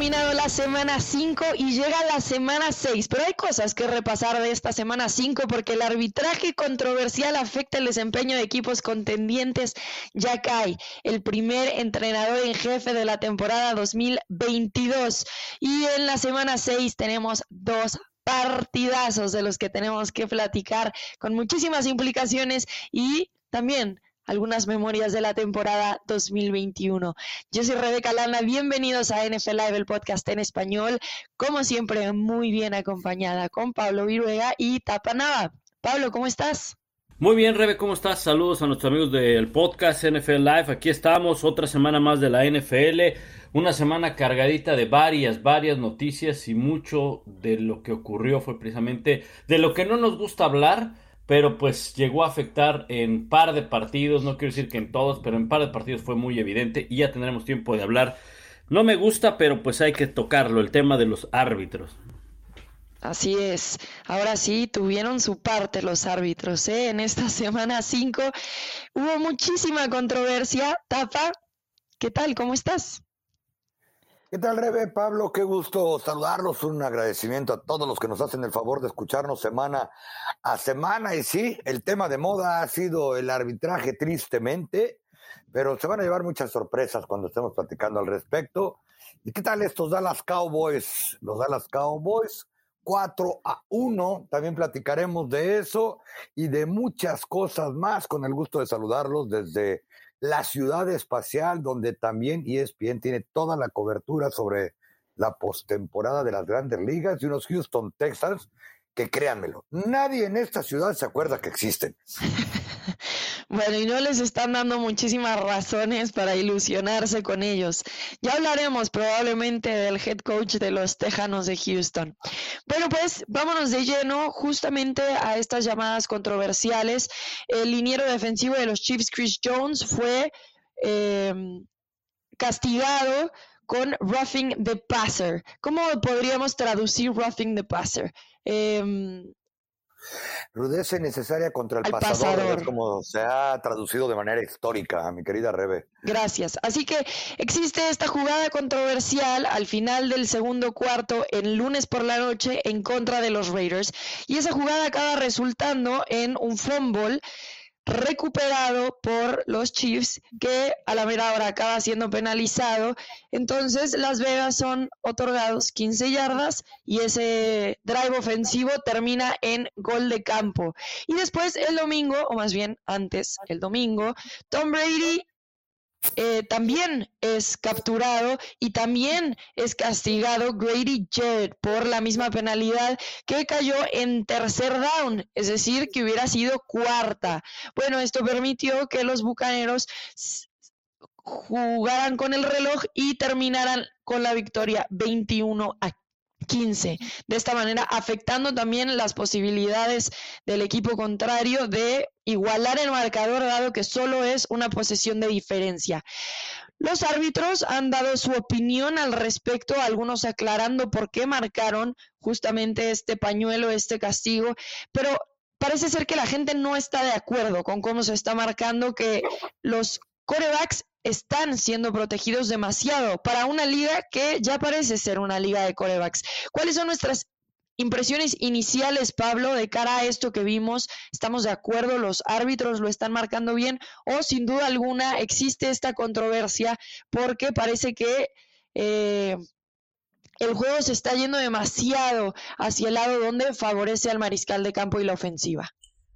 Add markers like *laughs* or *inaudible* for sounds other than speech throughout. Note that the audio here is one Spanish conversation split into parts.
terminado la semana 5 y llega la semana 6, pero hay cosas que repasar de esta semana 5 porque el arbitraje controversial afecta el desempeño de equipos contendientes. Ya cae el primer entrenador en jefe de la temporada 2022 y en la semana 6 tenemos dos partidazos de los que tenemos que platicar con muchísimas implicaciones y también algunas memorias de la temporada 2021. Yo soy Rebeca Lana, bienvenidos a NFL Live, el podcast en español, como siempre muy bien acompañada con Pablo Viruega y Tapanava. Pablo, ¿cómo estás? Muy bien, Rebe, ¿cómo estás? Saludos a nuestros amigos del podcast NFL Live. Aquí estamos, otra semana más de la NFL. Una semana cargadita de varias, varias noticias y mucho de lo que ocurrió fue precisamente de lo que no nos gusta hablar pero pues llegó a afectar en par de partidos, no quiero decir que en todos, pero en par de partidos fue muy evidente y ya tendremos tiempo de hablar. No me gusta, pero pues hay que tocarlo, el tema de los árbitros. Así es. Ahora sí, tuvieron su parte los árbitros. ¿eh? En esta *laughs* semana 5 hubo muchísima controversia. Tapa, ¿qué tal? ¿Cómo estás? ¿Qué tal, Rebe? Pablo, qué gusto saludarlos. Un agradecimiento a todos los que nos hacen el favor de escucharnos semana a semana. Y sí, el tema de moda ha sido el arbitraje, tristemente, pero se van a llevar muchas sorpresas cuando estemos platicando al respecto. ¿Y qué tal estos Dallas Cowboys? Los Dallas Cowboys, 4 a 1. También platicaremos de eso y de muchas cosas más. Con el gusto de saludarlos desde la ciudad espacial, donde también ESPN tiene toda la cobertura sobre la postemporada de las grandes ligas y unos Houston Texans que créanmelo, nadie en esta ciudad se acuerda que existen. *laughs* Bueno, y no les están dando muchísimas razones para ilusionarse con ellos. Ya hablaremos probablemente del head coach de los Tejanos de Houston. Bueno, pues vámonos de lleno justamente a estas llamadas controversiales. El liniero defensivo de los Chiefs, Chris Jones, fue eh, castigado con roughing the passer. ¿Cómo podríamos traducir roughing the passer? Eh, Rudeza innecesaria contra el pasador, como se ha traducido de manera histórica, mi querida Rebe. Gracias. Así que existe esta jugada controversial al final del segundo cuarto, el lunes por la noche, en contra de los Raiders. Y esa jugada acaba resultando en un fumble recuperado por los Chiefs, que a la mera hora acaba siendo penalizado. Entonces, Las Vegas son otorgados 15 yardas y ese drive ofensivo termina en gol de campo. Y después, el domingo, o más bien antes, el domingo, Tom Brady eh, también es capturado y también es castigado Grady Jarrett por la misma penalidad que cayó en tercer down, es decir, que hubiera sido cuarta. Bueno, esto permitió que los Bucaneros jugaran con el reloj y terminaran con la victoria 21 a 15. De esta manera, afectando también las posibilidades del equipo contrario de igualar el marcador, dado que solo es una posesión de diferencia. Los árbitros han dado su opinión al respecto, algunos aclarando por qué marcaron justamente este pañuelo, este castigo, pero parece ser que la gente no está de acuerdo con cómo se está marcando que los corebacks están siendo protegidos demasiado para una liga que ya parece ser una liga de corebacks. ¿Cuáles son nuestras impresiones iniciales, Pablo, de cara a esto que vimos? ¿Estamos de acuerdo? ¿Los árbitros lo están marcando bien? ¿O sin duda alguna existe esta controversia porque parece que... Eh, el juego se está yendo demasiado hacia el lado donde favorece al mariscal de campo y la ofensiva.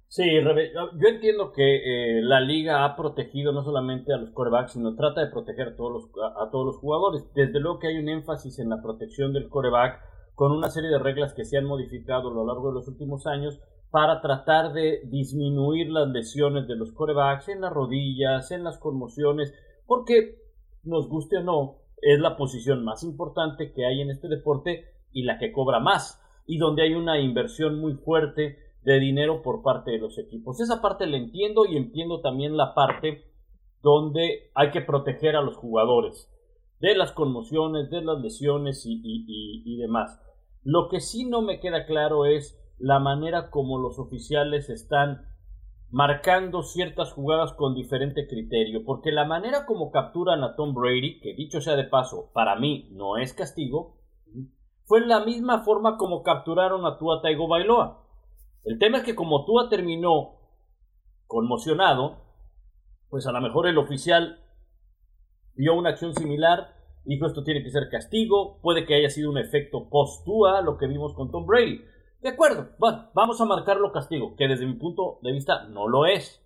Sí, yo entiendo que eh, la liga ha protegido no solamente a los corebacks, sino trata de proteger a todos, los, a, todos los jugadores. Desde luego que hay un énfasis en la protección del coreback con una serie de reglas que se han modificado a lo largo de los últimos años para tratar de disminuir las lesiones de los corebacks en las rodillas, en las conmociones, porque nos guste o no, es la posición más importante que hay en este deporte y la que cobra más, y donde hay una inversión muy fuerte de dinero por parte de los equipos. Esa parte la entiendo y entiendo también la parte donde hay que proteger a los jugadores de las conmociones, de las lesiones y, demás. Lo que sí no me queda claro es la manera como los oficiales están marcando ciertas jugadas con diferente criterio, porque la manera como capturan a Tom Brady, que dicho sea de paso, para mí no es castigo, fue la misma forma como capturaron a Tua Taigo Bailoa. El tema es que como Tua terminó conmocionado, pues a lo mejor el oficial vio una acción similar, dijo esto tiene que ser castigo, puede que haya sido un efecto post-Tua, lo que vimos con Tom Brady. De acuerdo, bueno, vamos a marcarlo castigo, que desde mi punto de vista no lo es.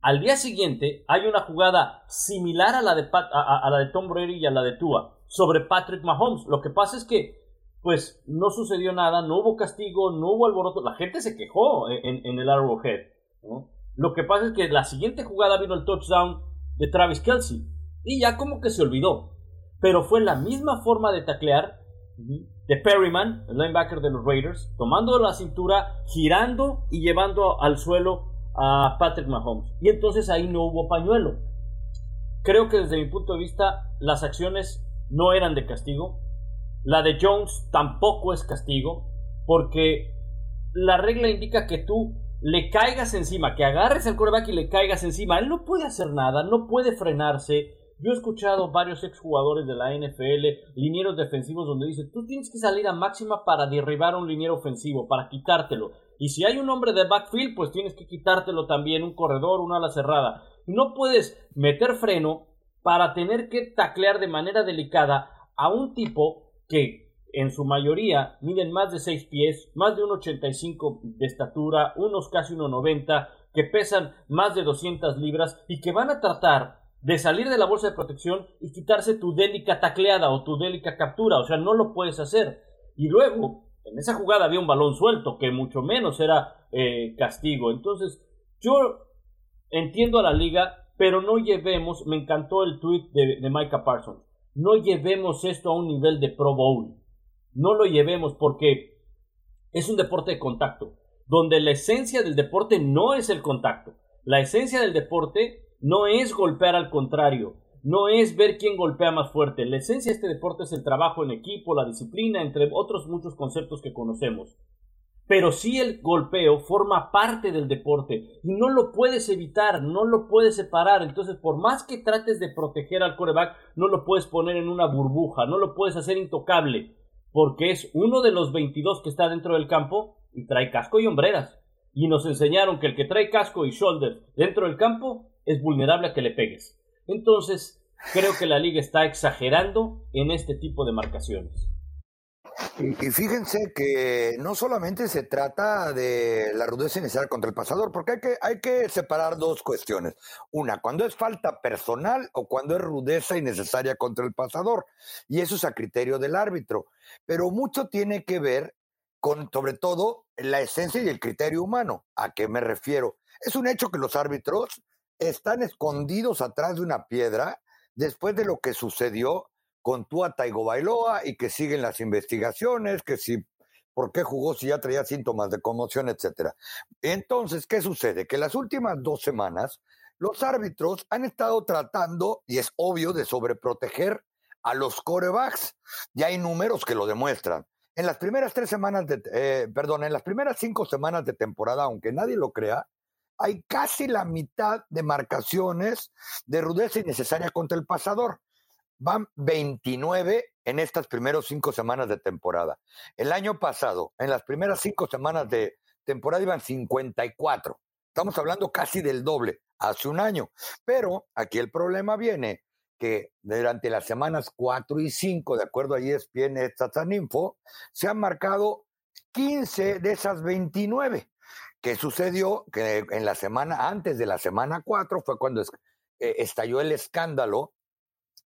Al día siguiente hay una jugada similar a la de, a, la de Tom Brady y a la de Tua sobre Patrick Mahomes. Lo que pasa es que, pues, no sucedió nada, no hubo castigo, no hubo alboroto. La gente se quejó en, el Arrowhead. Lo que pasa es que la siguiente jugada vino el touchdown de Travis Kelsey. Y ya como que se olvidó. Pero fue la misma forma de taclear de Perryman, el linebacker de los Raiders, tomando la cintura, girando y llevando al suelo a Patrick Mahomes. Y entonces ahí no hubo pañuelo. Creo que desde mi punto de vista las acciones no eran de castigo. La de Jones tampoco es castigo, porque la regla indica que tú le caigas encima, que agarres el quarterback y le caigas encima. Él no puede hacer nada, no puede frenarse, yo he escuchado varios exjugadores de la NFL, linieros defensivos, donde dicen, tú tienes que salir a máxima para derribar a un liniero ofensivo, para quitártelo. Y si hay un hombre de backfield, pues tienes que quitártelo también, un corredor, una ala cerrada. No puedes meter freno para tener que taclear de manera delicada a un tipo que en su mayoría miden más de 6 pies, más de 1,85 de estatura, unos casi 1,90, que pesan más de 200 libras y que van a tratar de salir de la bolsa de protección y quitarse tu délica tacleada o tu délica captura, o sea, no lo puedes hacer. Y luego, en esa jugada había un balón suelto, que mucho menos era eh, castigo. Entonces, yo entiendo a la liga, pero no llevemos, me encantó el tweet de, de Micah Parsons, no llevemos esto a un nivel de Pro Bowl. No lo llevemos porque es un deporte de contacto, donde la esencia del deporte no es el contacto. La esencia del deporte no es golpear al contrario, no es ver quién golpea más fuerte. La esencia de este deporte es el trabajo en equipo, la disciplina, entre otros muchos conceptos que conocemos. Pero sí el golpeo forma parte del deporte y no lo puedes evitar, no lo puedes separar. Entonces, por más que trates de proteger al coreback, no lo puedes poner en una burbuja, no lo puedes hacer intocable, porque es uno de los 22 que está dentro del campo y trae casco y hombreras. Y nos enseñaron que el que trae casco y shoulders dentro del campo es vulnerable a que le pegues. Entonces, creo que la liga está exagerando en este tipo de marcaciones. Y, fíjense que no solamente se trata de la rudeza inicial contra el pasador, porque hay que, hay que separar dos cuestiones. Una, cuando es falta personal o cuando es rudeza innecesaria contra el pasador. Y eso es a criterio del árbitro. Pero mucho tiene que ver con, sobre todo, la esencia y el criterio humano. ¿A qué me refiero? Es un hecho que los árbitros están escondidos atrás de una piedra después de lo que sucedió con Tua Taigo Bailoa y que siguen las investigaciones, que si por qué jugó si ya traía síntomas de conmoción, etcétera. Entonces, ¿qué sucede? Que las últimas dos semanas los árbitros han estado tratando, y es obvio, de sobreproteger a los corebacks. Ya hay números que lo demuestran. En las primeras tres semanas de, eh, perdón, en las primeras cinco semanas de temporada, aunque nadie lo crea, hay casi la mitad de marcaciones de rudeza innecesaria contra el pasador. Van 29 en estas primeras cinco semanas de temporada. El año pasado, en las primeras cinco semanas de temporada, iban 54. Estamos hablando casi del doble, hace un año. Pero aquí el problema viene que durante las semanas 4 y 5, de acuerdo a ESPN Info, se han marcado 15 de esas 29. ¿Qué sucedió? Que en la semana, antes de la semana 4, fue cuando eh, estalló el escándalo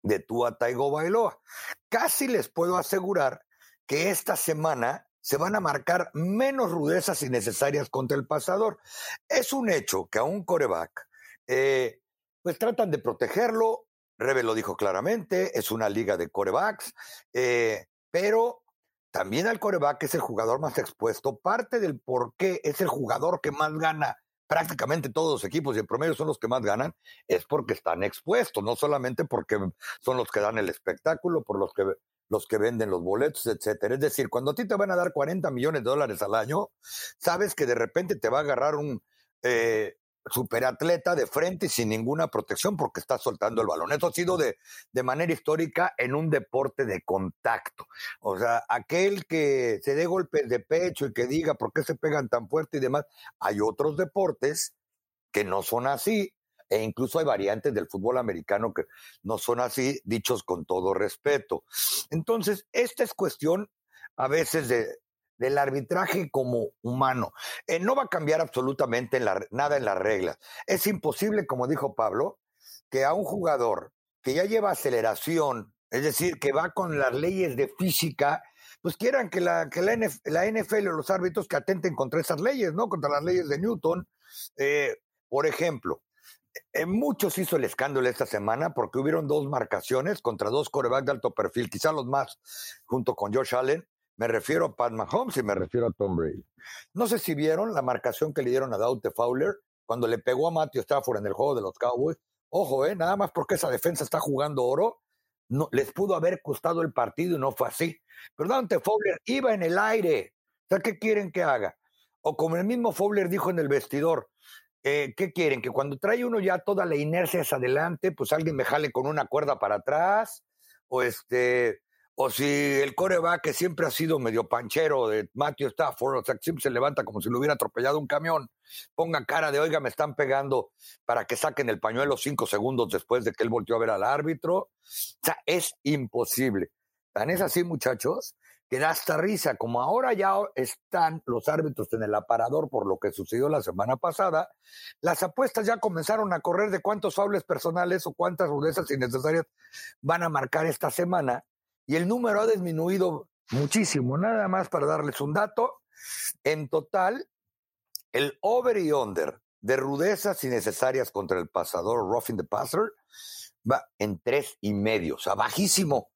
de Tua Taigo Bailoa. Casi les puedo asegurar que esta semana se van a marcar menos rudezas innecesarias contra el pasador. Es un hecho que a un coreback, eh, pues tratan de protegerlo. Rebe lo dijo claramente, es una liga de corebacks, eh, pero también al coreback es el jugador más expuesto. Parte del por qué es el jugador que más gana prácticamente todos los equipos y en promedio son los que más ganan, es porque están expuestos, no solamente porque son los que dan el espectáculo, por los que los que venden los boletos, etcétera. Es decir, cuando a ti te van a dar 40 millones de dólares al año, sabes que de repente te va a agarrar un eh, superatleta de frente y sin ninguna protección porque está soltando el balón. Eso ha sido de, de manera histórica en un deporte de contacto. O sea, aquel que se dé golpes de pecho y que diga por qué se pegan tan fuerte y demás, hay otros deportes que no son así. E incluso hay variantes del fútbol americano que no son así, dichos con todo respeto. Entonces, esta es cuestión a veces de, del arbitraje como humano. Eh, no va a cambiar absolutamente nada en las reglas. Es imposible, como dijo Pablo, que a un jugador que ya lleva aceleración, es decir, que va con las leyes de física, pues quieran que la, que la, NFL o los árbitros que atenten contra esas leyes, ¿no? Contra las leyes de Newton. Eh, por ejemplo, en muchos hizo el escándalo esta semana porque hubieron dos marcaciones contra dos corebacks de alto perfil, quizá los más, junto con Josh Allen, me refiero a Pat Mahomes y me refiero a Tom Brady. No sé si vieron la marcación que le dieron a Daute Fowler cuando le pegó a Matthew Stafford en el juego de los Cowboys. Ojo, eh, nada más porque esa defensa está jugando oro, no, les pudo haber costado el partido y no fue así. Pero Daute Fowler iba en el aire. O sea, ¿qué quieren que haga? O como el mismo Fowler dijo en el vestidor, eh, ¿qué quieren? Que cuando trae uno ya toda la inercia hacia adelante, pues alguien me jale con una cuerda para atrás, o este, o si el coreback que siempre ha sido medio panchero de Matthew Stafford, o sea, siempre se levanta como si lo hubiera atropellado un camión, ponga cara de, oiga, me están pegando para que saquen el pañuelo cinco segundos después de que él volteó a ver al árbitro. O sea, es imposible. Tan es así, muchachos, que da hasta risa. Como ahora ya están los árbitros en el aparador por lo que sucedió la semana pasada, las apuestas ya comenzaron a correr de cuántos fables personales o cuántas rudezas innecesarias van a marcar esta semana y el número ha disminuido muchísimo. Nada más para darles un dato, en total, el over y under de rudezas innecesarias contra el pasador roughing the passer va en tres y medio, o sea, bajísimo.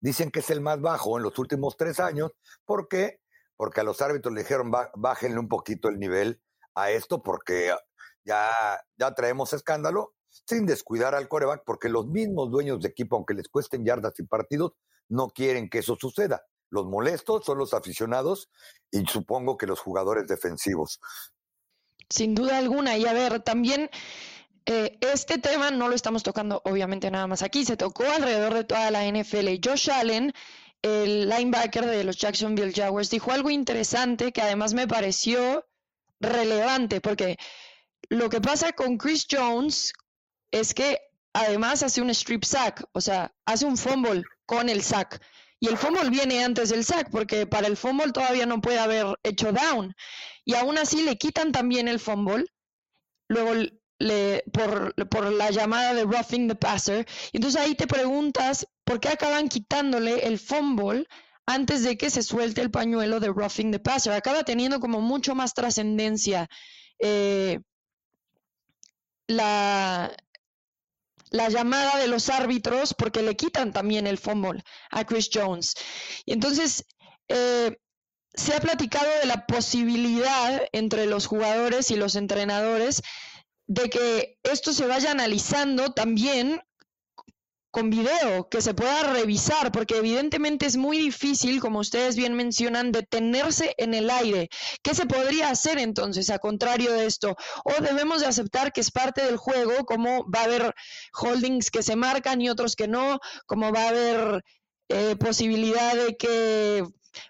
Dicen que es el más bajo en los últimos tres años. ¿Por qué? Porque a los árbitros le dijeron bájenle un poquito el nivel a esto porque ya, ya traemos escándalo sin descuidar al coreback, porque los mismos dueños de equipo, aunque les cuesten yardas y partidos, no quieren que eso suceda. Los molestos son los aficionados y supongo que los jugadores defensivos. Sin duda alguna. Y a ver, también eh, este tema no lo estamos tocando obviamente nada más aquí, se tocó alrededor de toda la NFL. Josh Allen, el linebacker de los Jacksonville Jaguars, dijo algo interesante que además me pareció relevante, porque lo que pasa con Chris Jones es que además hace un strip sack, o sea, hace un fumble con el sack. Y el fumble viene antes del sack, porque para el fumble todavía no puede haber hecho down. Y aún así le quitan también el fumble, luego le, por, por la llamada de roughing the passer. Y entonces ahí te preguntas, ¿por qué acaban quitándole el fumble antes de que se suelte el pañuelo de roughing the passer? Acaba teniendo como mucho más trascendencia. Eh, la, la llamada de los árbitros porque le quitan también el fumble a Chris Jones. Y entonces eh, se ha platicado de la posibilidad entre los jugadores y los entrenadores de que esto se vaya analizando también con video, que se pueda revisar, porque evidentemente es muy difícil, como ustedes bien mencionan, detenerse en el aire. ¿Qué se podría hacer entonces a contrario de esto? ¿O debemos de aceptar que es parte del juego, como va a haber holdings que se marcan y otros que no, como va a haber eh, posibilidad de que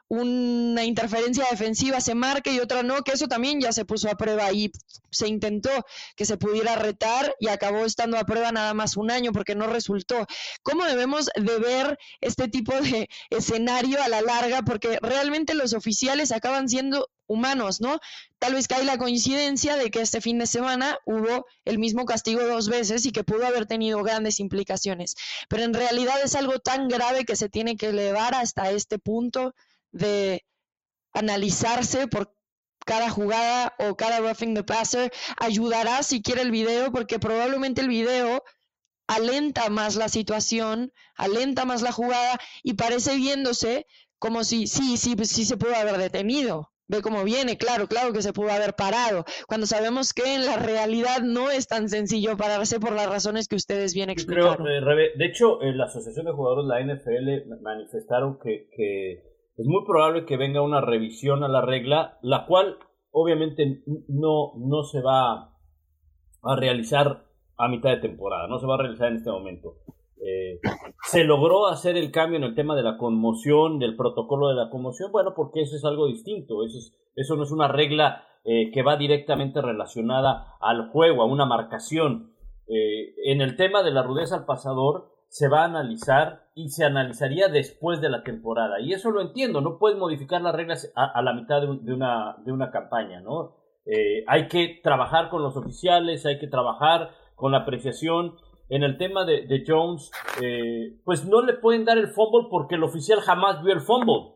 una interferencia defensiva se marque y otra no, que eso también ya se puso a prueba y se intentó que se pudiera retar y acabó estando a prueba nada más un año porque no resultó. ¿Cómo debemos de ver este tipo de escenario a la larga? Porque realmente los oficiales acaban siendo humanos, ¿no? Tal vez cae la coincidencia de que este fin de semana hubo el mismo castigo dos veces y que pudo haber tenido grandes implicaciones. Pero en realidad es algo tan grave que se tiene que elevar hasta este punto de analizarse por cada jugada o cada roughing the passer, ayudará si quiere el video, porque probablemente el video alenta más la situación, alenta más la jugada y parece viéndose como si sí, sí, sí se pudo haber detenido. Ve cómo viene, claro, claro que se pudo haber parado, cuando sabemos que en la realidad no es tan sencillo pararse por las razones que ustedes bien explicaron. Eh, de hecho, la Asociación de Jugadores, la NFL, manifestaron que, que es muy probable que venga una revisión a la regla, la cual obviamente no, no se va a realizar a mitad de temporada, no se va a realizar en este momento. Eh, se logró hacer el cambio en el tema de la conmoción, del protocolo de la conmoción, bueno, porque eso es algo distinto, eso, eso no es una regla eh, que va directamente relacionada al juego, a una marcación. Eh, en el tema de la rudeza al pasador, se va a analizar y se analizaría después de la temporada. Y eso lo entiendo, no puedes modificar las reglas a, la mitad de, una, de, una, campaña, ¿no? hay que trabajar con los oficiales, hay que trabajar con la apreciación en el tema de, Jones, eh, pues no le pueden dar el fumble porque el oficial jamás vio el fumble.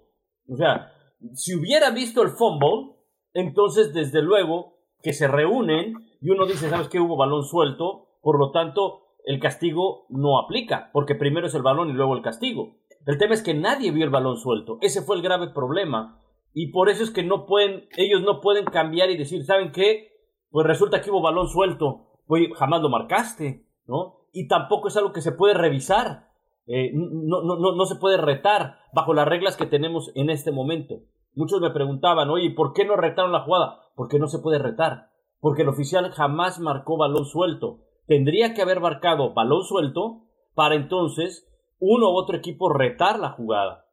O sea, si hubiera visto el fumble, entonces desde luego que se reúnen y uno dice, ¿sabes qué? Hubo balón suelto, por lo tanto el castigo no aplica, porque primero es el balón y luego el castigo. El tema es que nadie vio el balón suelto, ese fue el grave problema. Y por eso es que no pueden, ellos no pueden cambiar y decir, ¿saben qué? Pues resulta que hubo balón suelto, pues jamás lo marcaste, ¿no? y tampoco es algo que se puede revisar. Eh, no, no, no, no, se puede retar bajo las reglas que tenemos en este momento. Muchos me preguntaban, oye, ¿por qué no retaron la jugada? Porque no se puede retar. Porque el oficial jamás marcó balón suelto. Tendría que haber marcado balón suelto para entonces uno u otro equipo retar la jugada.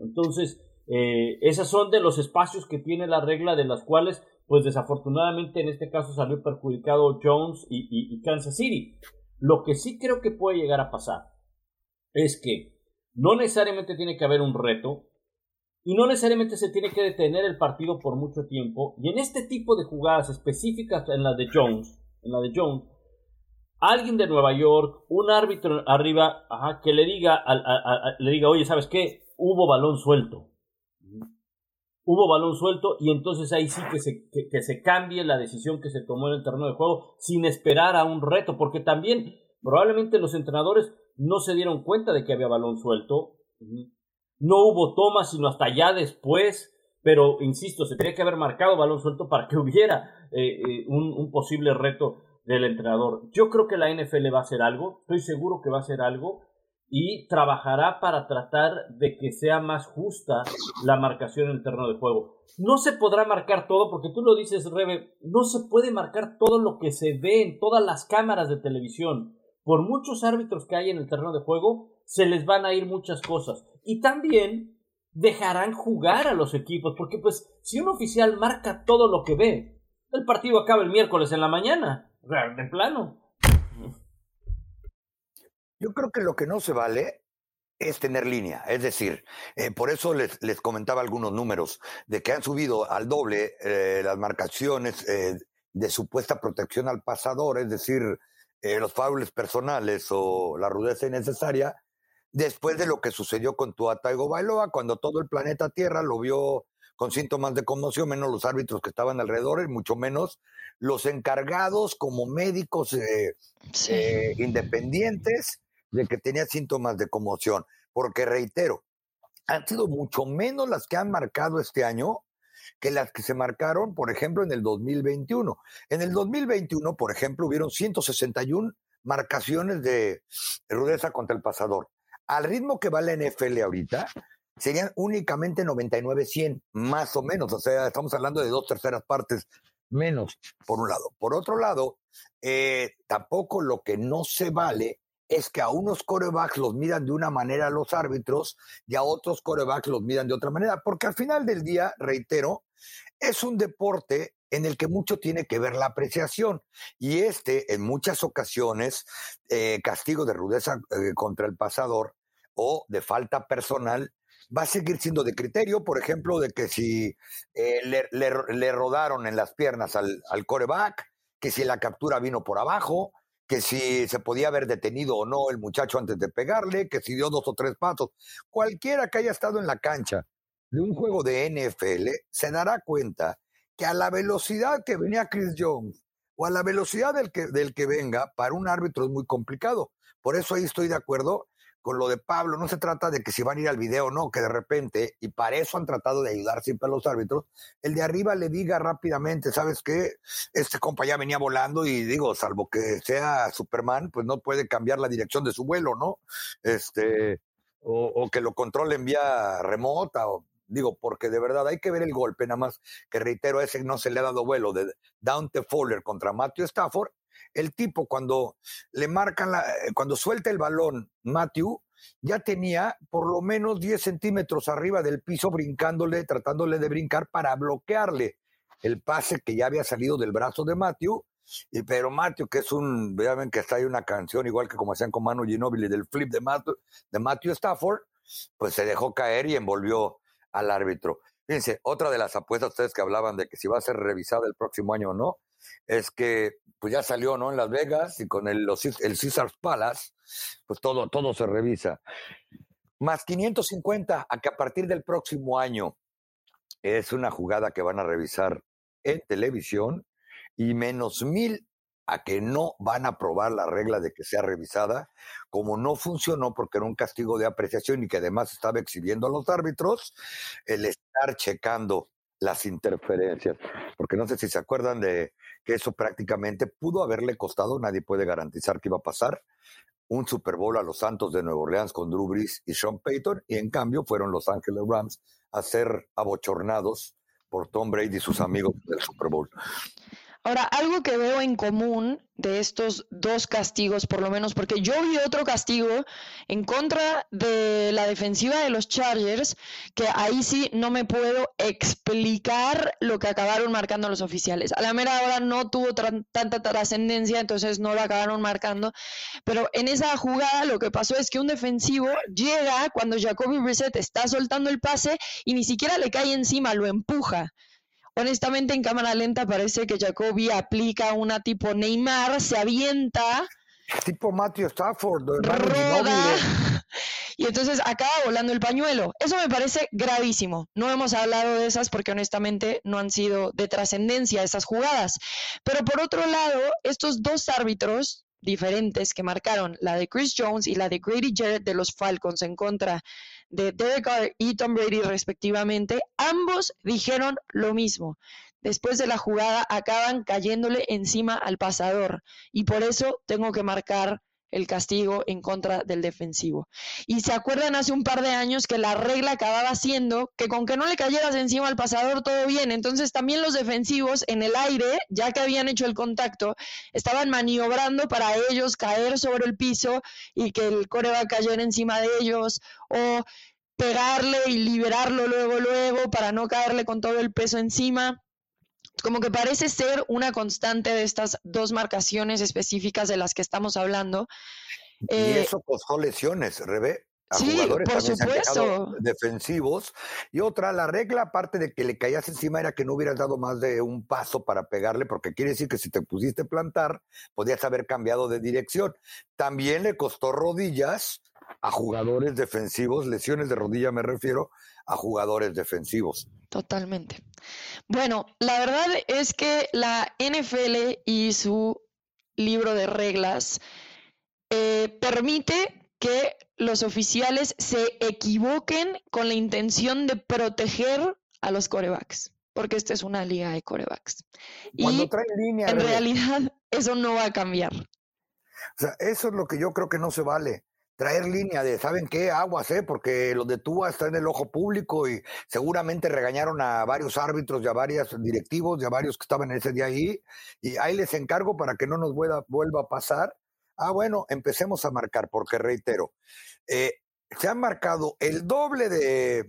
Entonces, eh, esos son de los espacios que tiene la regla de las cuales, pues desafortunadamente en este caso salió perjudicado Jones y Kansas City. Lo que sí creo que puede llegar a pasar es que no necesariamente tiene que haber un reto y no necesariamente se tiene que detener el partido por mucho tiempo. Y en este tipo de jugadas específicas, en la de Jones, en la de Jones, alguien de Nueva York, un árbitro arriba, que le diga, le diga, oye, ¿sabes qué? Hubo balón suelto hubo balón suelto y entonces ahí sí que se, que, se cambie la decisión que se tomó en el terreno de juego sin esperar a un reto, porque también probablemente los entrenadores no se dieron cuenta de que había balón suelto, no hubo toma sino hasta ya después, pero insisto, se tenía que haber marcado balón suelto para que *laughs* hubiera eh, eh, un posible reto del entrenador. Yo creo que la NFL va a hacer algo, estoy seguro que va a hacer algo, y trabajará para tratar de que sea más justa la marcación en el terreno de juego. No se podrá marcar todo, porque tú lo dices, Rebe, no se puede marcar todo lo que se ve en todas las cámaras de televisión. Por muchos árbitros que hay en el terreno de juego, se les van a ir muchas cosas. Y también dejarán jugar a los equipos, porque pues si un oficial marca todo lo que ve, el partido acaba el miércoles en la mañana, de plano. Yo creo que lo que no se vale es tener línea. Es decir, eh, por eso les, les, comentaba algunos números de que han subido al doble eh, las marcaciones eh, de supuesta protección al pasador, es decir, los faules personales o la rudeza innecesaria, después de lo que sucedió con Tuataigo Bailoa, cuando todo el planeta Tierra lo vio con síntomas de conmoción, menos los árbitros que estaban alrededor, y mucho menos los encargados como médicos independientes de que tenía síntomas de conmoción, porque reitero, han sido mucho menos las que han marcado este año que las que se marcaron, por ejemplo, en el 2021. En el 2021, por ejemplo, hubieron 161 marcaciones de rudeza contra el pasador. Al ritmo que va la NFL ahorita, serían únicamente 99-100, más o menos. O sea, estamos hablando de dos terceras partes menos, por un lado. Por otro lado, eh, tampoco lo que no se vale es que a unos corebacks los miran de una manera los árbitros y a otros corebacks los miran de otra manera, porque al final del día, reitero, es un deporte en el que mucho tiene que ver la apreciación. Y este, en muchas ocasiones, eh, castigo de rudeza eh, contra el pasador o de falta personal, va a seguir siendo de criterio, por ejemplo, de que si eh, le, rodaron en las piernas al, al coreback, que si la captura vino por abajo, que si se podía haber detenido o no el muchacho antes de pegarle, que si dio dos o tres pasos. Cualquiera que haya estado en la cancha de un juego de NFL se dará cuenta que a la velocidad que venía Chris Jones o a la velocidad del que, del que venga, para un árbitro es muy complicado. Por eso ahí estoy de acuerdo con lo de Pablo, no se trata de que si van a ir al video o no, que de repente, y para eso han tratado de ayudar siempre a los árbitros, el de arriba le diga rápidamente, ¿sabes qué? Este compa ya venía volando y digo, salvo que sea Superman, pues no puede cambiar la dirección de su vuelo, ¿no? Este, o, que lo controle en vía remota, o Digo, porque de verdad hay que ver el golpe, nada más que reitero, ese no se le ha dado vuelo de Dante Fowler contra Matthew Stafford. El tipo cuando le marcan, la, eh, cuando suelta el balón Matthew, ya tenía por lo menos 10 centímetros arriba del piso brincándole, tratándole de brincar para bloquearle el pase que ya había salido del brazo de Matthew. Pero Matthew, que es un, vean que está ahí una canción, igual que como hacían con Manu Ginóbili del flip de Matthew, de Matthew Stafford, pues se dejó caer y envolvió al árbitro. Fíjense, otra de las apuestas ustedes que hablaban de que si va a ser revisada el próximo año o no, es que pues ya salió, ¿no? En Las Vegas y con el, los, el Palace, pues todo, todo se revisa. Más 550 a que a partir del próximo año es una jugada que van a revisar en televisión y menos mil a que no van a aprobar la regla de que sea revisada, como no funcionó porque era un castigo de apreciación y que además estaba exhibiendo a los árbitros, el estar checando las interferencias. Porque no sé si se acuerdan de que eso prácticamente pudo haberle costado, nadie puede garantizar que iba a pasar, un Super Bowl a los Santos de Nueva Orleans con Drew Brees y Sean Payton, y en cambio fueron los Ángeles Rams a ser abochornados por Tom Brady y sus amigos del Super Bowl. Ahora, algo que veo en común de estos dos castigos, por lo menos, porque yo vi otro castigo en contra de la defensiva de los Chargers, que ahí sí no me puedo explicar lo que acabaron marcando los oficiales. A la mera hora no tuvo tanta trascendencia, entonces no lo acabaron marcando, pero en esa jugada lo que pasó es que un defensivo llega cuando Jacoby Brissett está soltando el pase y ni siquiera le cae encima, lo empuja. Honestamente, en cámara lenta parece que Jacoby aplica una tipo Neymar, se avienta. Tipo Matthew Stafford, roda, *laughs* y entonces acaba volando el pañuelo. Eso me parece gravísimo. No hemos hablado de esas porque honestamente no han sido de trascendencia esas jugadas. Pero por otro lado, estos dos árbitros diferentes que marcaron la de Chris Jones y la de Grady Jarrett de los Falcons en contra de Derek Carr y Tom Brady respectivamente, ambos dijeron lo mismo. Después de la jugada acaban cayéndole encima al pasador y por eso tengo que marcar el castigo en contra del defensivo. Y se acuerdan hace un par de años que la regla acababa siendo que con que no le cayeras encima al pasador todo bien. Entonces también los defensivos en el aire, ya que habían hecho el contacto, estaban maniobrando para ellos caer sobre el piso y que el core va a caer encima de ellos o pegarle y liberarlo luego, luego para no caerle con todo el peso encima como que parece ser una constante de estas dos marcaciones específicas de las que estamos hablando. y eh, eso costó lesiones, Rebe. A sí, jugadores por supuesto. defensivos. Y otra, la regla, aparte de que le caías encima, era que no hubieras dado más de un paso para pegarle, porque quiere decir que si te pusiste a plantar, podías haber cambiado de dirección. También le costó rodillas a jugadores defensivos, lesiones de rodilla me refiero, a jugadores defensivos. Totalmente. Bueno, la verdad es que la NFL y su libro de reglas eh, permite que los oficiales se equivoquen con la intención de proteger a los corebacks, porque esta es una liga de corebacks. Cuando y línea, en realidad eso no va a cambiar. O sea, eso es lo que yo creo que no se vale traer línea de, ¿saben qué? Aguas, ¿eh? Porque los de Túa están en el ojo público y seguramente regañaron a varios árbitros y a varios directivos y a varios que estaban ese día ahí. Y ahí les encargo para que no nos vuelva, vuelva a pasar. Ah, bueno, empecemos a marcar, porque reitero, eh, se han marcado el doble de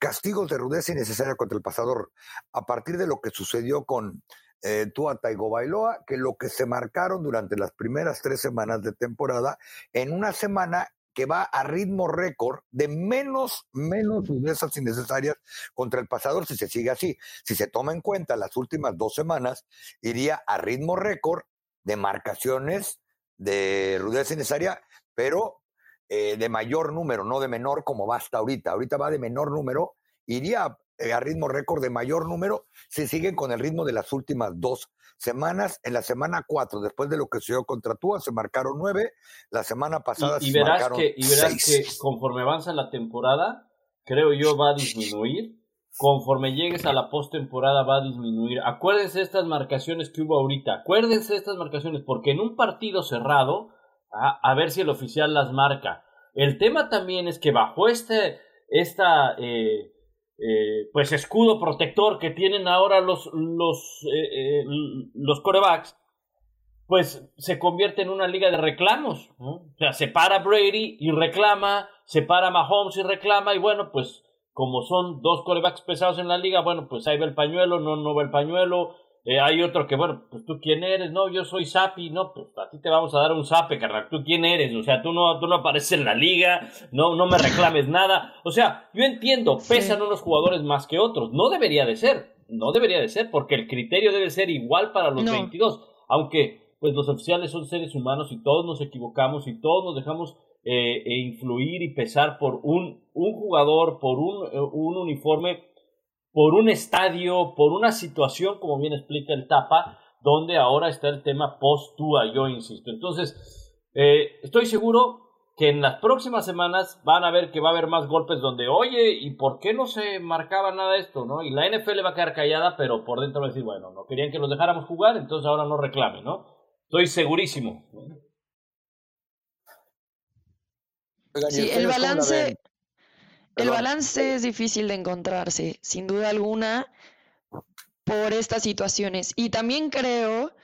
castigos de rudeza innecesaria contra el pasador a partir de lo que sucedió con eh, Tua Taigo Bailoa, que lo que se marcaron durante las primeras tres semanas de temporada, en una semana que va a ritmo récord de menos, menos rudezas innecesarias contra el pasador si se sigue así. Si se toma en cuenta las últimas dos semanas, iría a ritmo récord de marcaciones de rudeza innecesaria, pero eh, de mayor número, no de menor como va hasta ahorita. Ahorita va de menor número, iría a ritmo récord de mayor número, se siguen con el ritmo de las últimas dos semanas. En la semana cuatro, después de lo que se dio contra Túa, se marcaron nueve. La semana pasada y, se verás marcaron que, Y verás que conforme avanza la temporada, creo yo va a disminuir. Conforme llegues a la postemporada va a disminuir. Acuérdense estas marcaciones que hubo ahorita. Acuérdense estas marcaciones, porque en un partido cerrado, a, a ver si el oficial las marca. El tema también es que bajo este, esta... Eh, eh, pues escudo protector que tienen ahora los, los, eh, los corebacks, pues se convierte en una liga de reclamos. O sea, se para Brady y reclama, se para Mahomes y reclama, y bueno, pues como son dos corebacks pesados en la liga, bueno, pues ahí va el pañuelo, no, no va el pañuelo. Eh, hay otro que, bueno, pues tú quién eres, no, yo soy Sapi, no, pues a ti te vamos a dar un Sape, carnal, tú quién eres, o sea, tú no, tú no apareces en la liga, no, no me reclames *laughs* nada. O sea, yo entiendo, pesan unos jugadores más que otros, no debería de ser, no debería de ser, porque el criterio debe ser igual para los 22, aunque pues los oficiales son seres humanos y todos nos equivocamos y todos nos dejamos eh, e influir y pesar por un, un jugador, por un, eh, un, uniforme, por un estadio, por una situación, como bien explica el Tapa, donde ahora está el tema post-TUA, yo insisto. Entonces, eh, estoy seguro que en las próximas semanas van a ver que va a haber más golpes donde, oye, ¿y por qué no se marcaba nada esto? ¿no? Y la NFL va a quedar callada, pero por dentro va a decir, bueno, no querían que los dejáramos jugar, entonces ahora no reclame, ¿no? Estoy segurísimo. Sí, el balance, el balance es difícil de encontrarse, sin duda alguna, por estas situaciones. Y también creo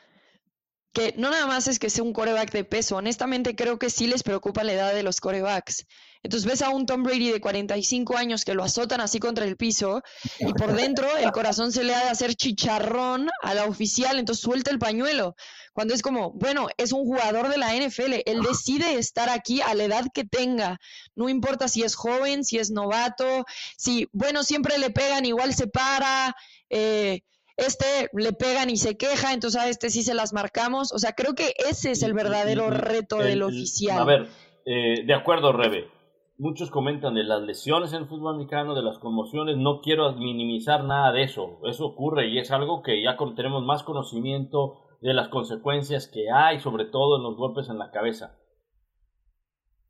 que no nada más es que sea un coreback de peso, honestamente creo que sí les preocupa la edad de los corebacks. Entonces ves a un Tom Brady de 45 años que lo azotan así contra el piso y por *laughs* dentro el corazón se le ha de hacer chicharrón a la oficial, entonces suelta el pañuelo. Cuando es como, bueno, es un jugador de la NFL, él decide estar aquí a la edad que tenga, no importa si es joven, si es novato, si, bueno, siempre le pegan, igual se para, eh, este le pegan y se queja, entonces a este sí se las marcamos. O sea, creo que ese es el verdadero reto del oficial. A ver, eh, de acuerdo, Rebe muchos comentan de las lesiones en el fútbol americano, de las conmociones, no quiero minimizar nada de eso, eso ocurre y es algo que ya tenemos más conocimiento de las consecuencias que hay, sobre todo en los golpes en la cabeza.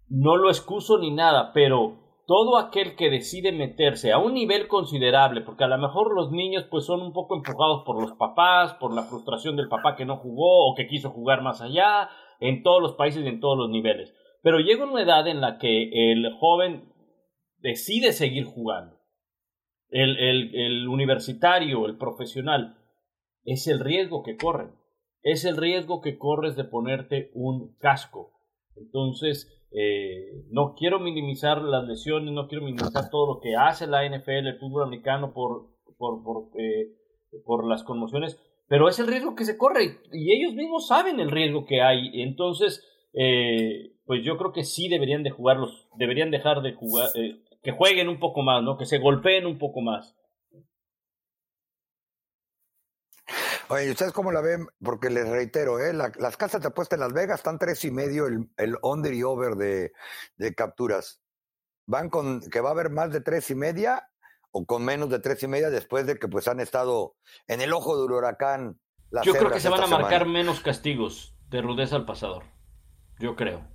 No lo excuso ni nada, pero todo aquel que decide meterse a un nivel considerable, porque a lo mejor los niños pues son un poco empujados por los papás, por la frustración del papá que no jugó o que quiso jugar más allá, en todos los países y en todos los niveles. Pero llega una edad en la que el joven decide seguir jugando. El, el, universitario, el profesional, es el riesgo que corre. Es el riesgo que corres de ponerte un casco. Entonces, eh, no quiero minimizar las lesiones, no quiero minimizar todo lo que hace la NFL, el fútbol americano por, por, por, eh, por las conmociones, pero es el riesgo que se corre y ellos mismos saben el riesgo que hay. Entonces, eh, pues yo creo que sí deberían de jugarlos, deberían dejar de jugar, eh, que jueguen un poco más, ¿no? Que se golpeen un poco más. Oye, ¿ustedes cómo la ven? Porque les reitero, ¿eh? las casas de apuesta en Las Vegas están tres y medio el, el under y over de, de, capturas. ¿Van con que va a haber más de tres y media o con menos de tres y media después de que pues han estado en el ojo del huracán? Yo creo que se van a marcar menos castigos de rudeza al pasador. Yo creo.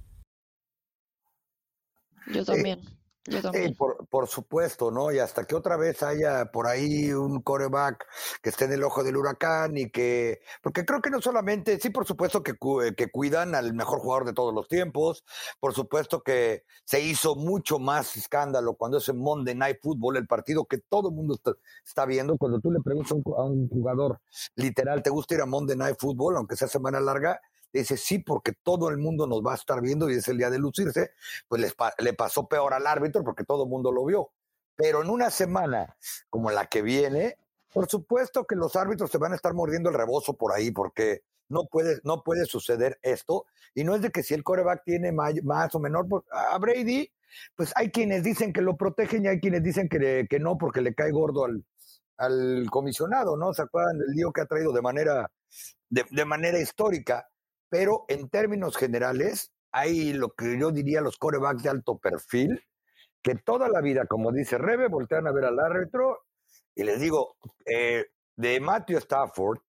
Yo también. Yo también. por, por, supuesto, ¿no? Y hasta que otra vez haya por ahí un coreback que esté en el ojo del huracán y que. Porque creo que no solamente, sí, por supuesto que, que cuidan al mejor jugador de todos los tiempos. Por supuesto que se hizo mucho más escándalo cuando es en Monday Night Football, el partido que todo el mundo está, viendo. Cuando tú le preguntas a un, a un jugador, literal, ¿te gusta ir a Monday Night Football, aunque sea semana larga? Dice, sí, porque todo el mundo nos va a estar viendo y es el día de lucirse, pues le pasó peor al árbitro porque todo el mundo lo vio. Pero en una semana como la que viene, por supuesto que los árbitros se van a estar mordiendo el rebozo por ahí porque no puede, no puede suceder esto. Y no es de que si el coreback tiene más, o menor, pues, a Brady, pues hay quienes dicen que lo protegen y hay quienes dicen que, que no porque le cae gordo al, al comisionado, ¿no? ¿Se acuerdan del lío que ha traído de manera, de, de manera histórica? Pero en términos generales, hay lo que yo diría los corebacks de alto perfil, que toda la vida, como dice Rebe, voltean a ver al árbitro y les digo, eh, de Matthew Stafford,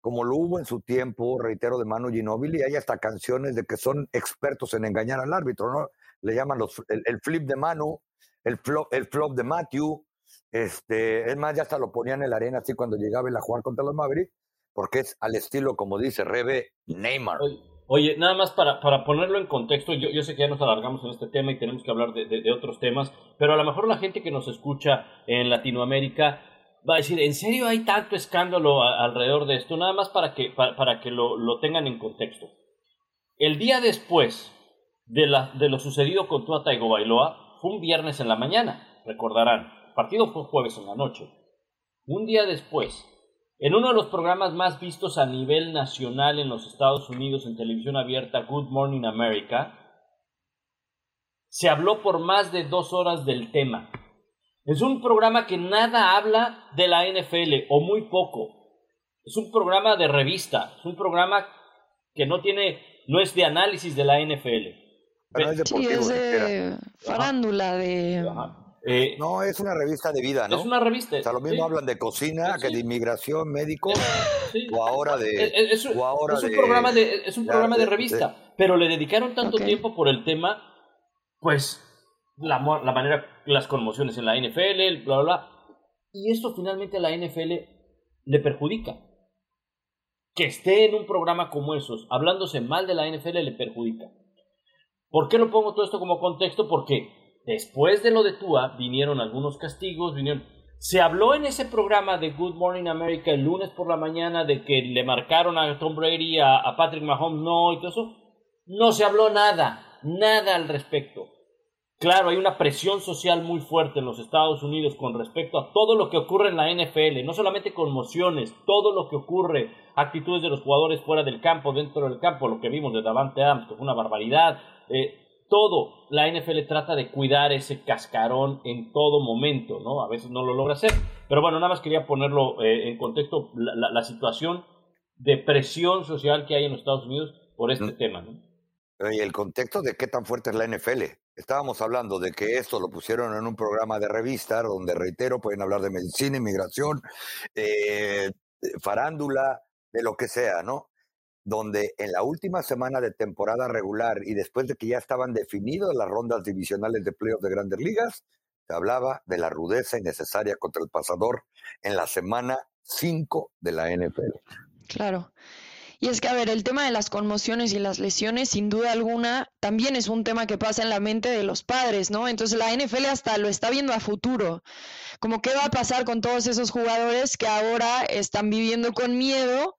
como lo hubo en su tiempo, reitero, de Manu Ginobili, hay hasta canciones de que son expertos en engañar al árbitro, ¿no? Le llaman los, el, flip de Manu, el flop, el flop de Matthew, este, es más, ya hasta lo ponían en la arena así cuando llegaba él a jugar contra los Mavericks, porque es al estilo, como dice Rebe, Neymar. Oye, nada más para, para ponerlo en contexto, yo, yo, sé que ya nos alargamos en este tema y tenemos que hablar de, de, otros temas, pero a lo mejor la gente que nos escucha en Latinoamérica va a decir, ¿en serio hay tanto escándalo alrededor de esto? Nada más para que, para, para que lo, lo, tengan en contexto. El día después de, la, de lo sucedido con Tua Bailoa fue un viernes en la mañana, recordarán. El partido fue jueves en la noche. Un día después, en uno de los programas más vistos a nivel nacional en los Estados Unidos en televisión abierta, Good Morning America, se habló por más de dos horas del tema. Es un programa que nada habla de la NFL o muy poco. Es un programa de revista, es un programa que no tiene, no es de análisis de la NFL. Pero es sí, es de farándula, de... Eh, no, es una revista de vida, ¿no? Es una revista. O sea, lo mismo hablan de cocina, que de inmigración, médicos, o ahora de... Es, un programa de, es un programa de revista, pero le dedicaron tanto tiempo por el tema, pues, la, la manera, las conmociones en la NFL, bla, bla, bla. Y esto finalmente a la NFL le perjudica. Que esté en un programa como esos, hablándose mal de la NFL, le perjudica. ¿Por qué lo pongo todo esto como contexto? Porque Después de lo de Tua, vinieron algunos castigos, vinieron... Se habló en ese programa de Good Morning America el lunes por la mañana de que le marcaron a Tom Brady, a, Patrick Mahomes, no, y todo eso. No se habló nada, nada al respecto. Claro, hay una presión social muy fuerte en los Estados Unidos con respecto a todo lo que ocurre en la NFL, no solamente conmociones, todo lo que ocurre, actitudes de los jugadores fuera del campo, dentro del campo, lo que vimos de Davante Adams, que fue una barbaridad, eh, todo la NFL trata de cuidar ese cascarón en todo momento, ¿no? A veces no lo logra hacer. Pero bueno, nada más quería ponerlo eh, en contexto la, situación de presión social que hay en los Estados Unidos por este mm. tema, ¿no? Y el contexto de qué tan fuerte es la NFL. Estábamos hablando de que esto lo pusieron en un programa de revista donde, reitero, pueden hablar de medicina, inmigración, eh, farándula, de lo que sea, ¿no? Donde en la última semana de temporada regular y después de que ya estaban definidas las rondas divisionales de playoffs de grandes ligas, se hablaba de la rudeza innecesaria contra el pasador en la semana 5 de la NFL. Claro. Y es que, a ver, el tema de las conmociones y las lesiones, sin duda alguna, también es un tema que pasa en la mente de los padres, ¿no? Entonces la NFL hasta lo está viendo a futuro. Como qué va a pasar con todos esos jugadores que ahora están viviendo con miedo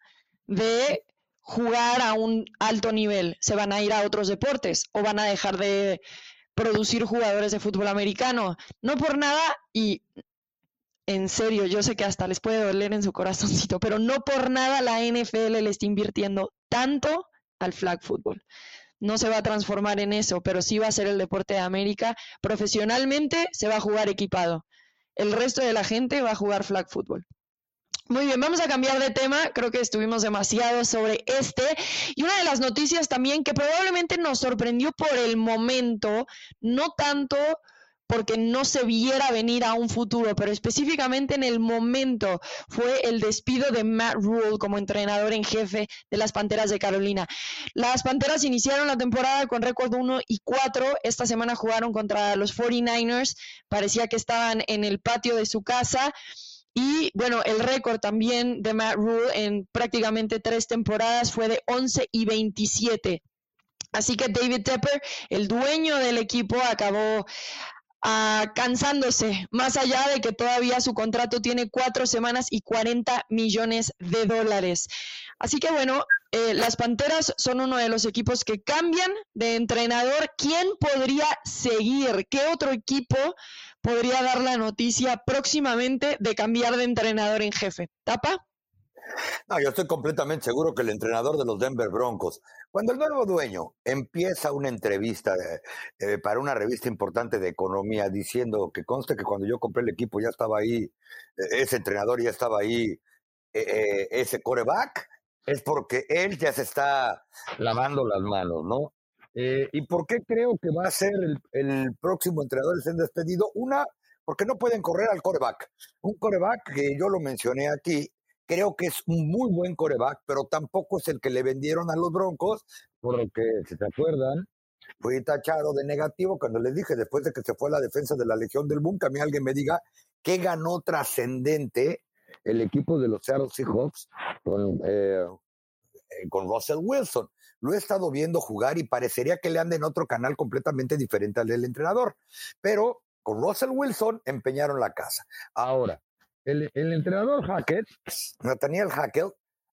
de jugar a un alto nivel, se van a ir a otros deportes o van a dejar de producir jugadores de fútbol americano. No por nada, y en serio, yo sé que hasta les puede doler en su corazoncito, pero no por nada la NFL le está invirtiendo tanto al flag football. No se va a transformar en eso, pero sí va a ser el deporte de América. Profesionalmente se va a jugar equipado. El resto de la gente va a jugar flag football. Muy bien, vamos a cambiar de tema. Creo que estuvimos demasiado sobre este. Y una de las noticias también que probablemente nos sorprendió por el momento, no tanto porque no se viera venir a un futuro, pero específicamente en el momento fue el despido de Matt Rule como entrenador en jefe de las Panteras de Carolina. Las Panteras iniciaron la temporada con récord 1 y 4. Esta semana jugaron contra los 49ers. Parecía que estaban en el patio de su casa. Y bueno, el récord también de Matt Rule en prácticamente tres temporadas fue de 11 y 27. Así que David Tepper, el dueño del equipo, acabó ah, cansándose, más allá de que todavía su contrato tiene cuatro semanas y 40 millones de dólares. Así que bueno, eh, las Panteras son uno de los equipos que cambian de entrenador. ¿Quién podría seguir? ¿Qué otro equipo podría dar la noticia próximamente de cambiar de entrenador en jefe. ¿Tapa? No, yo estoy completamente seguro que el entrenador de los Denver Broncos, cuando el nuevo dueño empieza una entrevista eh, eh, para una revista importante de economía diciendo que conste que cuando yo compré el equipo ya estaba ahí, e, ese entrenador ya estaba ahí, e, e, ese coreback, es porque él ya se está lavando las manos, ¿no? Eh, ¿Y por qué creo que va a ser el, próximo entrenador en despedido? Una, porque no pueden correr al coreback. Un coreback que yo lo mencioné aquí, creo que es un muy buen coreback, pero tampoco es el que le vendieron a los Broncos, por lo que, si se acuerdan, fui tachado de negativo cuando les dije, después de que se fue la defensa de la Legión del Boom, a mí alguien me diga qué ganó trascendente el equipo de los Seattle Seahawks con, eh, eh, con Russell Wilson. Lo he estado viendo jugar y parecería que le anda en otro canal completamente diferente al del entrenador. Pero con Russell Wilson empeñaron la casa. Ahora, el, entrenador Hackett, Nathaniel Hackett,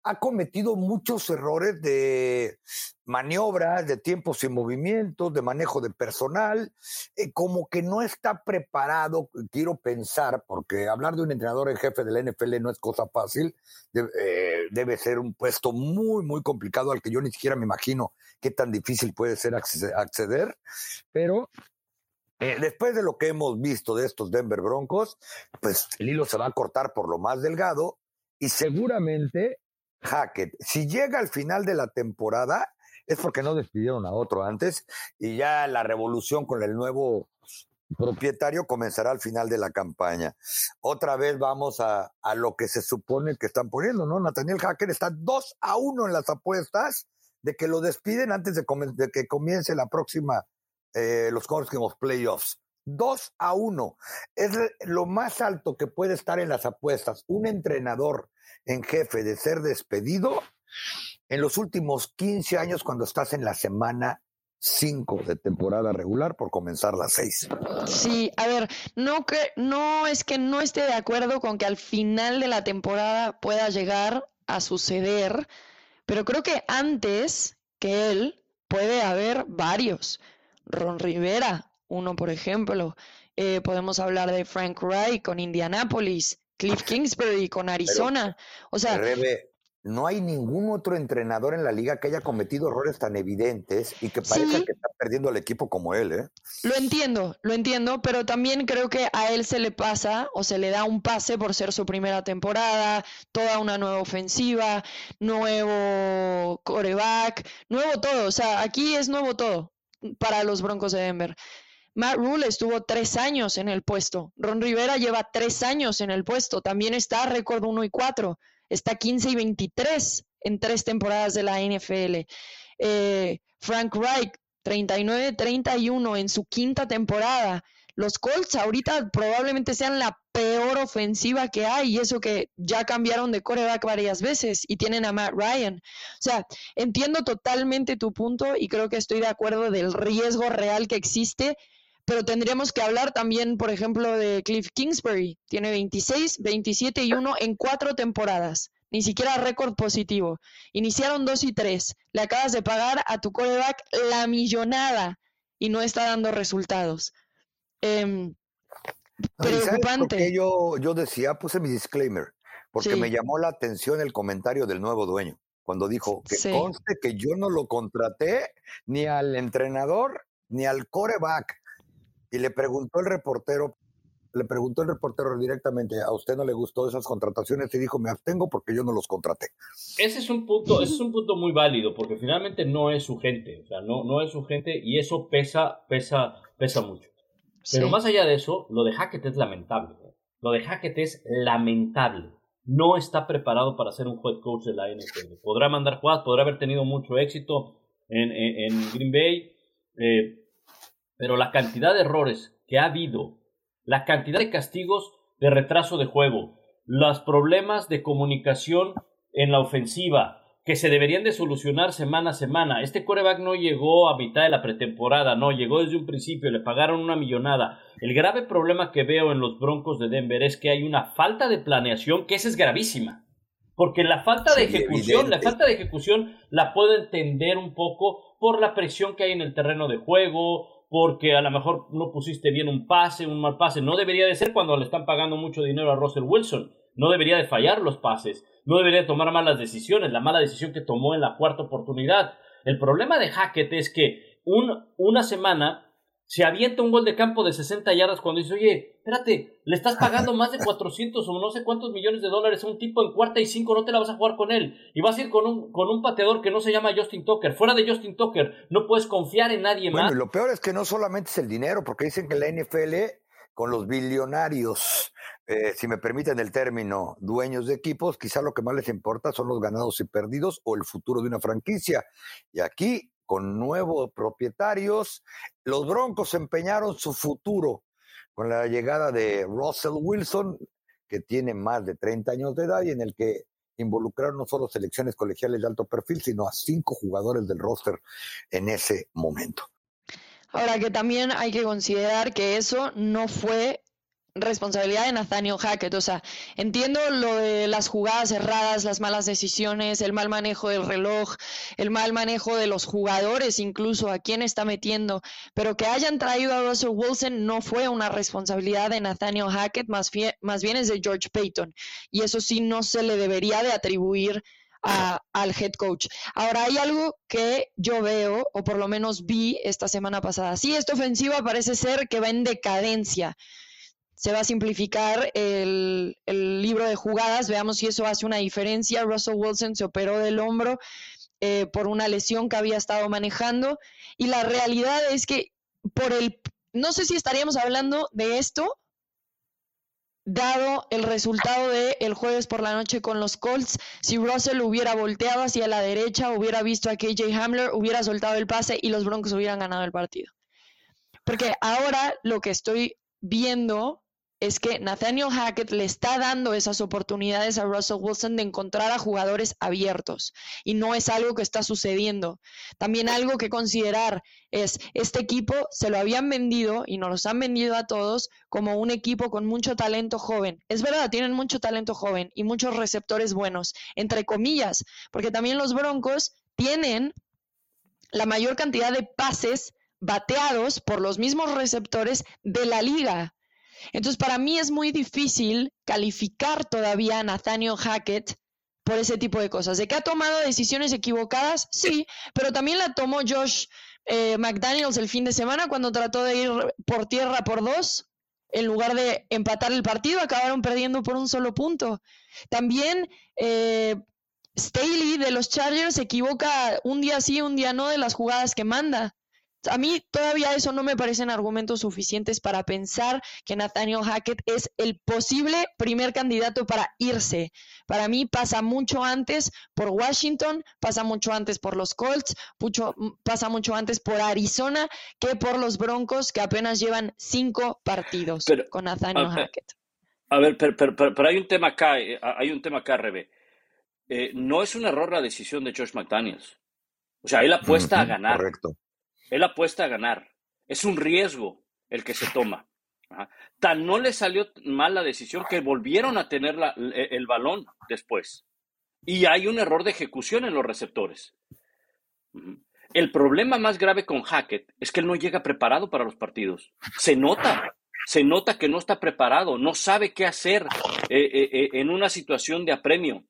ha cometido muchos errores de maniobras, de tiempos y movimientos, de manejo de personal, eh, como que no está preparado, quiero pensar, porque hablar de un entrenador en jefe del NFL no es cosa fácil, eh, debe ser un puesto muy, muy complicado al que yo ni siquiera me imagino qué tan difícil puede ser acceder, pero eh, después de lo que hemos visto de estos Denver Broncos, pues el hilo se va a cortar por lo más delgado y seguramente Hackett, si llega al final de la temporada, es porque no despidieron a otro antes y ya la revolución con el nuevo propietario comenzará al final de la campaña. Otra vez vamos a, lo que se supone que están poniendo, ¿no? Nathaniel Hacker está 2 a 1 en las apuestas de que lo despiden antes de, que comience la próxima, eh, los próximos playoffs. 2 a 1. Es lo más alto que puede estar en las apuestas. Un entrenador en jefe de ser despedido en los últimos 15 años cuando estás en la semana 5 de temporada regular por comenzar las 6. Sí, a ver, no, que, no es que no esté de acuerdo con que al final de la temporada pueda llegar a suceder, pero creo que antes que él puede haber varios. Ron Rivera, uno por ejemplo. Eh, podemos hablar de Frank Wright con Indianapolis, Cliff *laughs* Kingsbury con Arizona. o sea, no hay ningún otro entrenador en la liga que haya cometido errores tan evidentes y que parezca que está perdiendo al equipo como él, ¿eh? Lo entiendo, lo entiendo, pero también creo que a él se le pasa o se le da un pase por ser su primera temporada, toda una nueva ofensiva, nuevo coreback, nuevo todo. O sea, aquí es nuevo todo para los Broncos de Denver. Matt Rule estuvo tres años en el puesto. Ron Rivera lleva tres años en el puesto. También está récord 1 y 4. Está 15 y 23 en tres temporadas de la NFL. Eh, Frank Reich, 39-31 en su quinta temporada. Los Colts ahorita probablemente sean la peor ofensiva que hay, y eso que ya cambiaron de coreback varias veces y tienen a Matt Ryan. O sea, entiendo totalmente tu punto y creo que estoy de acuerdo del riesgo real que existe pero tendríamos que hablar también, por ejemplo, de Cliff Kingsbury. Tiene 26, 27 y 1 en cuatro temporadas. Ni siquiera récord positivo. Iniciaron 2 y 3. Le acabas de pagar a tu coreback la millonada y no está dando resultados. Eh, preocupante. yo, yo decía, puse mi disclaimer, porque me llamó la atención el comentario del nuevo dueño, cuando dijo que conste que yo no lo contraté ni al entrenador ni al coreback y le preguntó el reportero, le preguntó el reportero directamente, ¿a usted no le gustó esas contrataciones? Y dijo, me abstengo porque yo no los contraté. Ese es un punto, ese es un punto muy válido, porque finalmente no es su gente, o sea, no, no es su gente y eso pesa, pesa, pesa mucho. Pero más allá de eso, lo de Hackett es lamentable. ¿eh? Lo de Hackett es lamentable. No está preparado para ser un head coach de la NFL. Podrá mandar jugadas, podrá haber tenido mucho éxito en, en, Green Bay, eh, pero la cantidad de errores que ha habido, la cantidad de castigos de retraso de juego, los problemas de comunicación en la ofensiva, que se deberían de solucionar semana a semana. Este coreback no llegó a mitad de la pretemporada, no, llegó desde un principio, le pagaron una millonada. El grave problema que veo en los Broncos de Denver es que hay una falta de planeación que esa es gravísima. Porque la falta de ejecución, la falta de ejecución la puedo entender un poco por la presión que hay en el terreno de juego, porque a lo mejor no pusiste bien un pase, un mal pase. No debería de ser cuando le están pagando mucho dinero a Russell Wilson. No debería de fallar los pases. No debería de tomar malas decisiones. La mala decisión que tomó en la cuarta oportunidad. El problema de Hackett es que un, una semana se avienta un gol de campo de 60 yardas cuando dice, oye, espérate, le estás *laughs* pagando más de 400 o no sé cuántos millones de dólares a un tipo en cuarta y cinco, no te la vas a jugar con él. Y vas a ir con un, con un pateador que no se llama Justin Tucker. Fuera de Justin Tucker, no puedes confiar en nadie más. Bueno, lo peor es que no solamente es el dinero, porque dicen que la NFL, con los billonarios, eh, si me permiten el término, dueños de equipos, quizá lo que más les importa son los ganados y perdidos o el futuro de una franquicia. Y aquí con nuevos propietarios. Los Broncos empeñaron su futuro con la llegada de Russell Wilson, que tiene más de 30 años de edad y en el que involucrar no solo selecciones colegiales de alto perfil, sino a cinco jugadores del roster en ese momento. Ahora que también hay que considerar que eso no fue responsabilidad de Nathaniel Hackett. O sea, entiendo lo de las jugadas erradas, las malas decisiones, el mal manejo del reloj, el mal manejo de los jugadores, incluso a quién está metiendo, pero que hayan traído a Russell Wilson no fue una responsabilidad de Nathaniel Hackett, más, más bien es de George Payton. Y eso sí no se le debería de atribuir al head coach. Ahora hay algo que yo veo, o por lo menos vi esta semana pasada. Sí, esta ofensiva parece ser que va en decadencia se va a simplificar el, libro de jugadas, veamos si eso hace una diferencia. Russell Wilson se operó del hombro eh, por una lesión que había estado manejando y la realidad es que por el, no sé si estaríamos hablando de esto, dado el resultado de el jueves por la noche con los Colts, si Russell hubiera volteado hacia la derecha, hubiera visto a KJ Hamler, hubiera soltado el pase y los Broncos hubieran ganado el partido. Porque ahora lo que estoy viendo es que Nathaniel Hackett le está dando esas oportunidades a Russell Wilson de encontrar a jugadores abiertos y no es algo que está sucediendo. También algo que considerar es, este equipo se lo habían vendido y nos los han vendido a todos como un equipo con mucho talento joven. Es verdad, tienen mucho talento joven y muchos receptores buenos, entre comillas, porque también los Broncos tienen la mayor cantidad de pases bateados por los mismos receptores de la liga. Entonces, para mí es muy difícil calificar todavía a Nathaniel Hackett por ese tipo de cosas. ¿De que ha tomado decisiones equivocadas? Sí, pero también la tomó Josh eh, McDaniels el fin de semana cuando trató de ir por tierra por dos. En lugar de empatar el partido, acabaron perdiendo por un solo punto. También eh, Staley de los Chargers se equivoca un día sí, un día no de las jugadas que manda. A mí todavía eso no me parecen argumentos suficientes para pensar que Nathaniel Hackett es el posible primer candidato para irse. Para mí pasa mucho antes por Washington, pasa mucho antes por los Colts, pasa mucho antes por Arizona que por los Broncos que apenas llevan cinco partidos con Nathaniel Hackett. A ver, pero, hay un tema acá, eh, hay un tema acá, Rebe. Eh, no es un error la decisión de George McDaniels. O sea, él apuesta a ganar. Correcto. Él apuesta a ganar. Es un riesgo el que se toma. Tan no le salió mal la decisión que volvieron a tener e, el balón después. Y hay un error de ejecución en los receptores. El problema más grave con Hackett es que él no llega preparado para los partidos. Se nota, se nota que no está preparado, no sabe qué hacer eh, eh, eh, en una situación de apremio.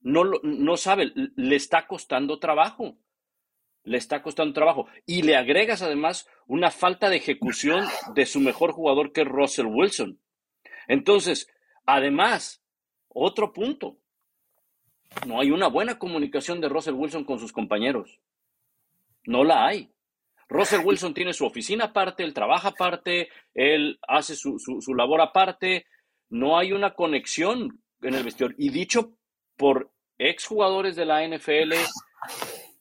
No, no sabe, le está costando trabajo le está costando trabajo. Y le agregas además una falta de ejecución de su mejor jugador que es Russell Wilson. Entonces, además, otro punto, no hay una buena comunicación de Russell Wilson con sus compañeros. No la hay. Russell Wilson tiene su oficina aparte, él trabaja aparte, él hace su, su, labor aparte. No hay una conexión en el vestidor. Y dicho por exjugadores de la NFL,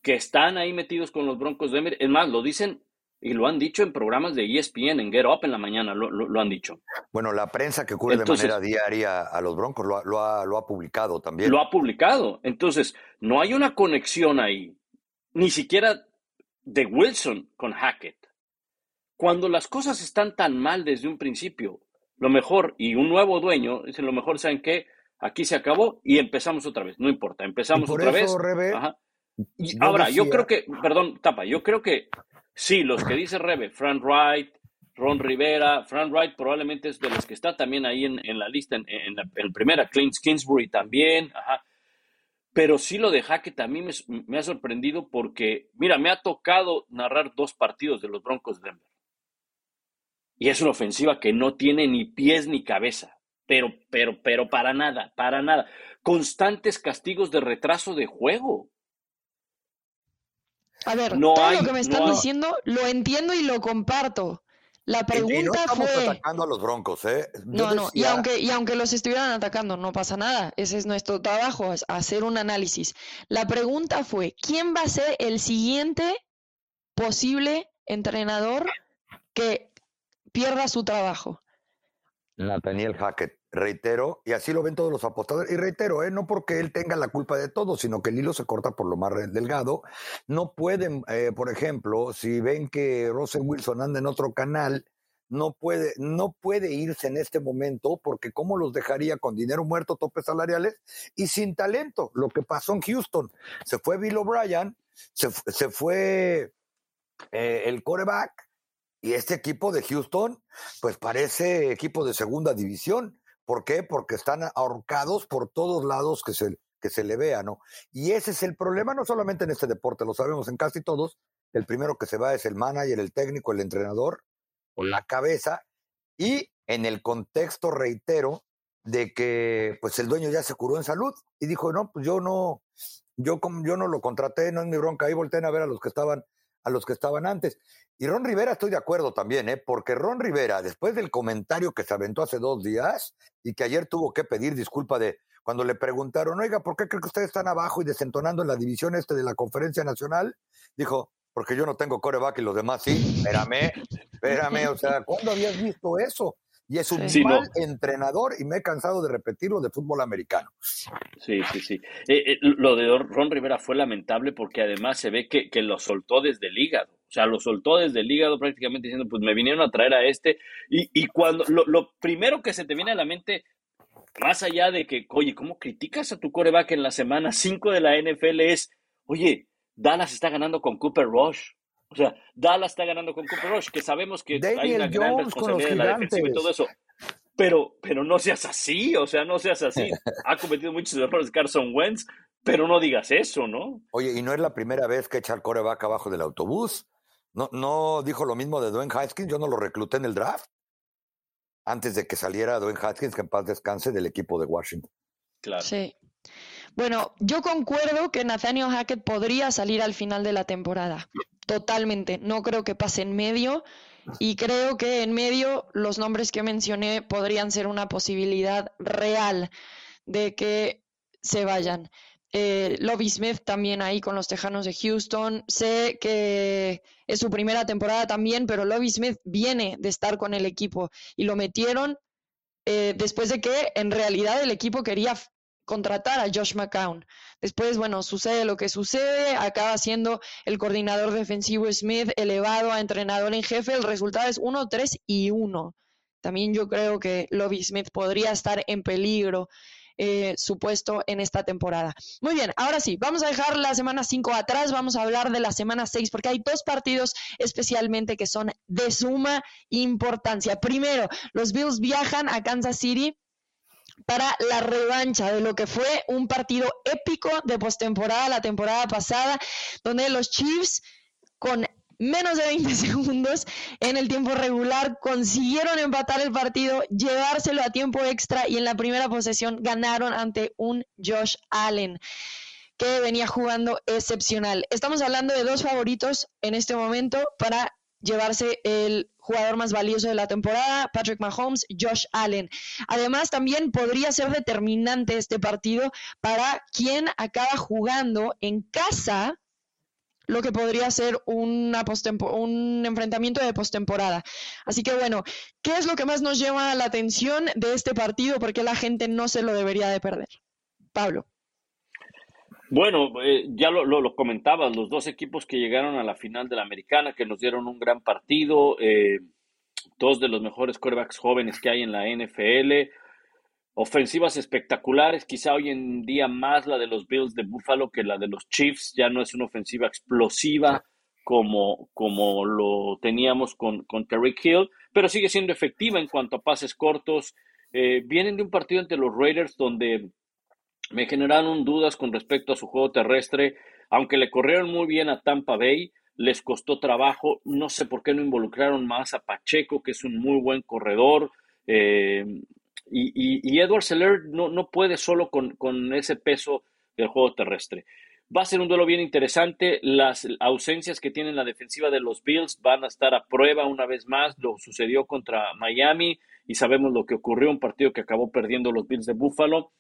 que están ahí metidos con los Broncos de Denver. Es más, lo dicen y lo han dicho en programas de ESPN, en Get Up en la mañana, lo, han dicho. Bueno, la prensa que cubre de manera diaria a los Broncos lo, lo, ha, lo ha publicado también. Lo ha publicado. Entonces, no hay una conexión ahí, ni siquiera de Wilson con Hackett. Cuando las cosas están tan mal desde un principio, lo mejor, y un nuevo dueño, dice lo mejor, ¿saben qué? Aquí se acabó y empezamos otra vez. No importa, empezamos otra vez. Y ahora, yo creo que, perdón, Tapa, yo creo que sí, los que dice Rebe, Frank Wright, Ron Rivera, Frank Wright probablemente es de los que está también ahí en, la lista, en, en, la primera, Clint Kingsbury también, ajá. Pero sí lo de Hackett también me, me, ha sorprendido porque, mira, me ha tocado narrar dos partidos de los Broncos de Denver. Y es una ofensiva que no tiene ni pies ni cabeza. Pero, pero, pero para nada, para nada. Constantes castigos de retraso de juego. A ver, todo lo que me están diciendo lo entiendo y lo comparto. La pregunta y no estamos atacando a los Broncos, ¿eh? no, no, y aunque, y aunque los estuvieran atacando, no pasa nada. Ese es nuestro trabajo, hacer un análisis. La pregunta fue, ¿quién va a ser el siguiente posible entrenador que pierda su trabajo? Nathaniel Hackett. Reitero, y así lo ven todos los apostadores, y reitero, ¿eh? no porque él tenga la culpa de todo, sino que el hilo se corta por lo más delgado. No pueden, eh, por ejemplo, si ven que Russell Wilson anda en otro canal, no puede, no puede irse en este momento porque cómo los dejaría con dinero muerto, topes salariales y sin talento. Lo que pasó en Houston, se fue Bill O'Brien, se, se fue eh, el coreback y este equipo de Houston, pues parece equipo de segunda división. ¿Por qué? Porque están ahorcados por todos lados que se, que se le vea, ¿no? Y ese es el problema, no solamente en este deporte, lo sabemos en casi todos. El primero que se va es el manager, el técnico, el entrenador, o la cabeza y en el contexto, reitero, de que pues el dueño ya se curó en salud y dijo, no, pues yo no, yo, yo no lo contraté, no es mi bronca, ahí volteen a ver a los que estaban, a los que estaban antes. Y Ron Rivera estoy de acuerdo también, ¿eh? porque Ron Rivera, después del comentario que se aventó hace dos días y que ayer tuvo que pedir disculpa de cuando le preguntaron, oiga, ¿por qué cree que ustedes están abajo y desentonando en la división este de la conferencia nacional? Dijo, porque yo no tengo coreback y los demás sí. Espérame, espérame, o sea, ¿cuándo habías visto eso? Y es un mal entrenador y me he cansado de repetirlo de fútbol americano. Sí, sí, sí. Eh, eh, lo de Ron Rivera fue lamentable porque además se ve que, que, lo soltó desde el hígado. O sea, lo soltó desde el hígado prácticamente diciendo, pues me vinieron a traer a este. Y, y cuando lo, lo primero que se te viene a la mente, más allá de que, oye, ¿cómo criticas a tu coreback en la semana 5 de la NFL? Es, oye, Dallas está ganando con Cooper Rush. O sea, Dallas está ganando con Cooper Rush, que sabemos que hay una gran responsabilidad de la defensiva y todo eso. Pero, pero no seas así, o sea, no seas así. *laughs* Ha cometido muchos errores Carson Wentz, pero no digas eso, ¿no? Oye, y no es la primera vez que echa el coreback abajo del autobús. No, no dijo lo mismo de Dwayne Haskins, yo no lo recluté en el draft. Antes de que saliera Dwayne Haskins, que en paz descanse del equipo de Washington. Claro. Sí. Bueno, yo concuerdo que Nathaniel Hackett podría salir al final de la temporada. Totalmente. No creo que pase en medio. Y creo que en medio los nombres que mencioné podrían ser una posibilidad real de que se vayan. Eh, Lobby Smith también ahí con los Tejanos de Houston. Sé que es su primera temporada también, pero Lobby Smith viene de estar con el equipo y lo metieron eh, después de que en realidad el equipo quería contratar a Josh McCown. Después, bueno, sucede lo que sucede, acaba siendo el coordinador defensivo Smith elevado a entrenador en jefe, el resultado es 1, 3 y 1. También yo creo que Lobby Smith podría estar en peligro eh, su puesto en esta temporada. Muy bien, ahora sí, vamos a dejar la semana 5 atrás, vamos a hablar de la semana 6 porque hay dos partidos especialmente que son de suma importancia. Primero, los Bills viajan a Kansas City para la revancha de lo que fue un partido épico de postemporada la temporada pasada, donde los Chiefs con menos de 20 *laughs* segundos en el tiempo regular consiguieron empatar el partido, llevárselo a tiempo extra y en la primera posesión ganaron ante un Josh Allen que venía jugando excepcional. Estamos hablando de dos favoritos en este momento para llevarse el jugador más valioso de la temporada, Patrick Mahomes, Josh Allen. Además, también podría ser determinante este partido para quien acaba jugando en casa lo que podría ser una un enfrentamiento de postemporada. Así que bueno, ¿qué es lo que más nos llama la atención de este partido? Porque la gente no se lo debería de perder. Pablo. Bueno, eh, ya lo, lo, comentabas, los dos equipos que llegaron a la final de la americana, que nos dieron un gran partido, eh, dos de los mejores quarterbacks jóvenes que hay en la NFL, ofensivas espectaculares, quizá hoy en día más la de los Bills de Buffalo que la de los Chiefs, ya no es una ofensiva explosiva como, como lo teníamos con, con Terry Hill, pero sigue siendo efectiva en cuanto a pases cortos. Eh, vienen de un partido entre los Raiders donde me generaron dudas con respecto a su juego terrestre, aunque le corrieron muy bien a Tampa Bay, les costó trabajo, no sé por qué no involucraron más a Pacheco, que es un muy buen corredor, eh, y, Edward Seller no, no puede solo con, con, ese peso del juego terrestre. Va a ser un duelo bien interesante. Las ausencias que tiene la defensiva de los Bills van a estar a prueba una vez más. Lo sucedió contra Miami y sabemos lo que ocurrió, un partido que acabó perdiendo los Bills de Buffalo.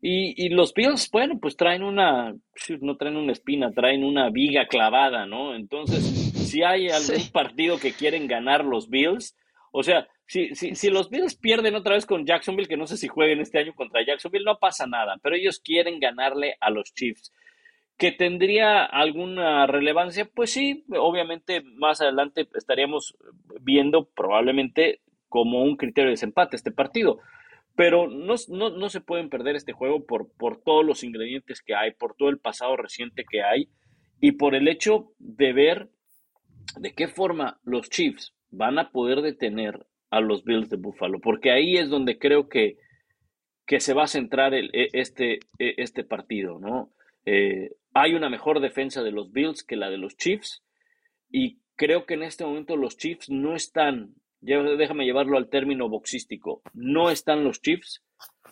Y, los Bills, bueno, pues traen una, no traen una espina, traen una viga clavada, ¿no? Entonces, si hay algún partido que quieren ganar los Bills, o sea, si, si, si, los Bills pierden otra vez con Jacksonville, que no sé si jueguen este año contra Jacksonville, no pasa nada, pero ellos quieren ganarle a los Chiefs. ¿Que tendría alguna relevancia? Pues sí, obviamente más adelante estaríamos viendo probablemente como un criterio de desempate este partido. Pero no, no, no se pueden perder este juego por, por todos los ingredientes que hay, por todo el pasado reciente que hay y por el hecho de ver de qué forma los Chiefs van a poder detener a los Bills de Buffalo, porque ahí es donde creo que, que se va a centrar el, e, este, e, este partido, ¿no? Eh, hay una mejor defensa de los Bills que la de los Chiefs y creo que en este momento los Chiefs no están, déjame llevarlo al término boxístico, no están los Chiefs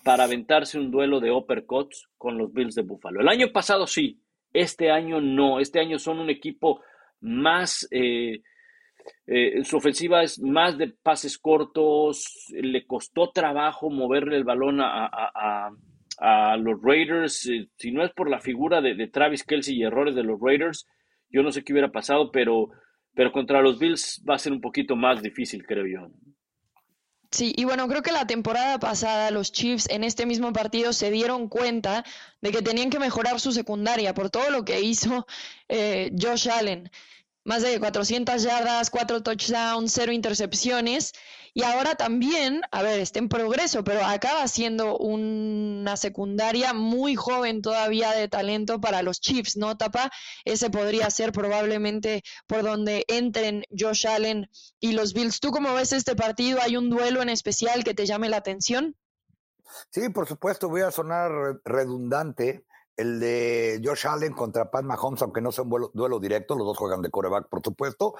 para aventarse un duelo de uppercuts con los Bills de Buffalo. El año pasado sí, este año no, este año son un equipo más... Eh, eh, su ofensiva es más de pases cortos, le costó trabajo moverle el balón a, los Raiders, eh, si no es por la figura de, Travis Kelsey y errores de los Raiders, yo no sé qué hubiera pasado, pero, pero contra los Bills va a ser un poquito más difícil, creo yo. Sí, y bueno, creo que la temporada pasada los Chiefs en este mismo partido se dieron cuenta de que tenían que mejorar su secundaria por todo lo que hizo eh, Josh Allen más de 400 yardas, 4 touchdowns, 0 intercepciones. Y ahora también, a ver, está en progreso, pero acaba siendo una secundaria muy joven todavía de talento para los Chiefs, ¿no, Tapa? Ese podría ser probablemente por donde entren Josh Allen y los Bills. ¿Tú cómo ves este partido? ¿Hay un duelo en especial que te llame la atención? Sí, por supuesto, voy a sonar redundante, el de Josh Allen contra Pat Mahomes, aunque no sea un duelo directo, los dos juegan de coreback, por supuesto,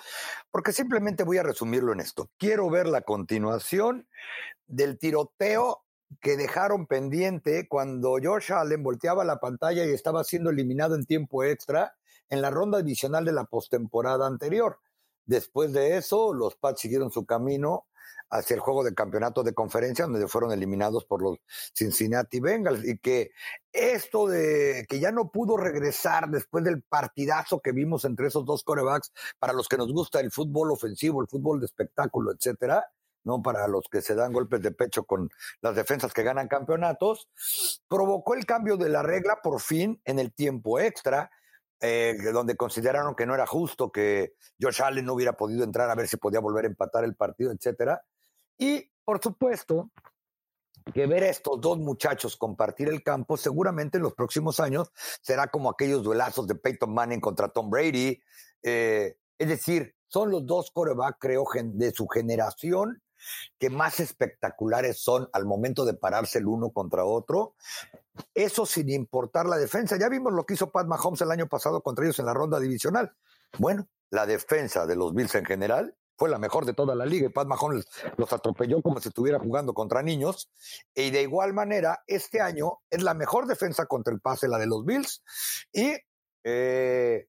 porque simplemente voy a resumirlo en esto. Quiero ver la continuación del tiroteo que dejaron pendiente cuando Josh Allen volteaba la pantalla y estaba siendo eliminado en tiempo extra en la ronda adicional de la postemporada anterior. Después de eso, los Pats siguieron su camino hacia el juego de campeonato de conferencia, donde fueron eliminados por los Cincinnati Bengals. Y que esto de que ya no pudo regresar después del partidazo que vimos entre esos dos corebacks, para los que nos gusta el fútbol ofensivo, el fútbol de espectáculo, etcétera, no para los que se dan golpes de pecho con las defensas que ganan campeonatos, provocó el cambio de la regla por fin en el tiempo extra. Eh, donde consideraron que no era justo que Josh Allen no hubiera podido entrar a ver si podía volver a empatar el partido, etcétera. Y, por supuesto, que ver a estos dos muchachos compartir el campo seguramente en los próximos años será como aquellos duelazos de Peyton Manning contra Tom Brady. Eh, es decir, son los dos coreback, creo, de su generación que más espectaculares son al momento de pararse el uno contra otro. Eso sin importar la defensa. Ya vimos lo que hizo Pat Mahomes el año pasado contra ellos en la ronda divisional. Bueno, la defensa de los Bills en general fue la mejor de toda la liga y Pat Mahomes los atropelló como si estuviera jugando contra niños. Y de igual manera, este año es la mejor defensa contra el pase, la de los Bills, y eh,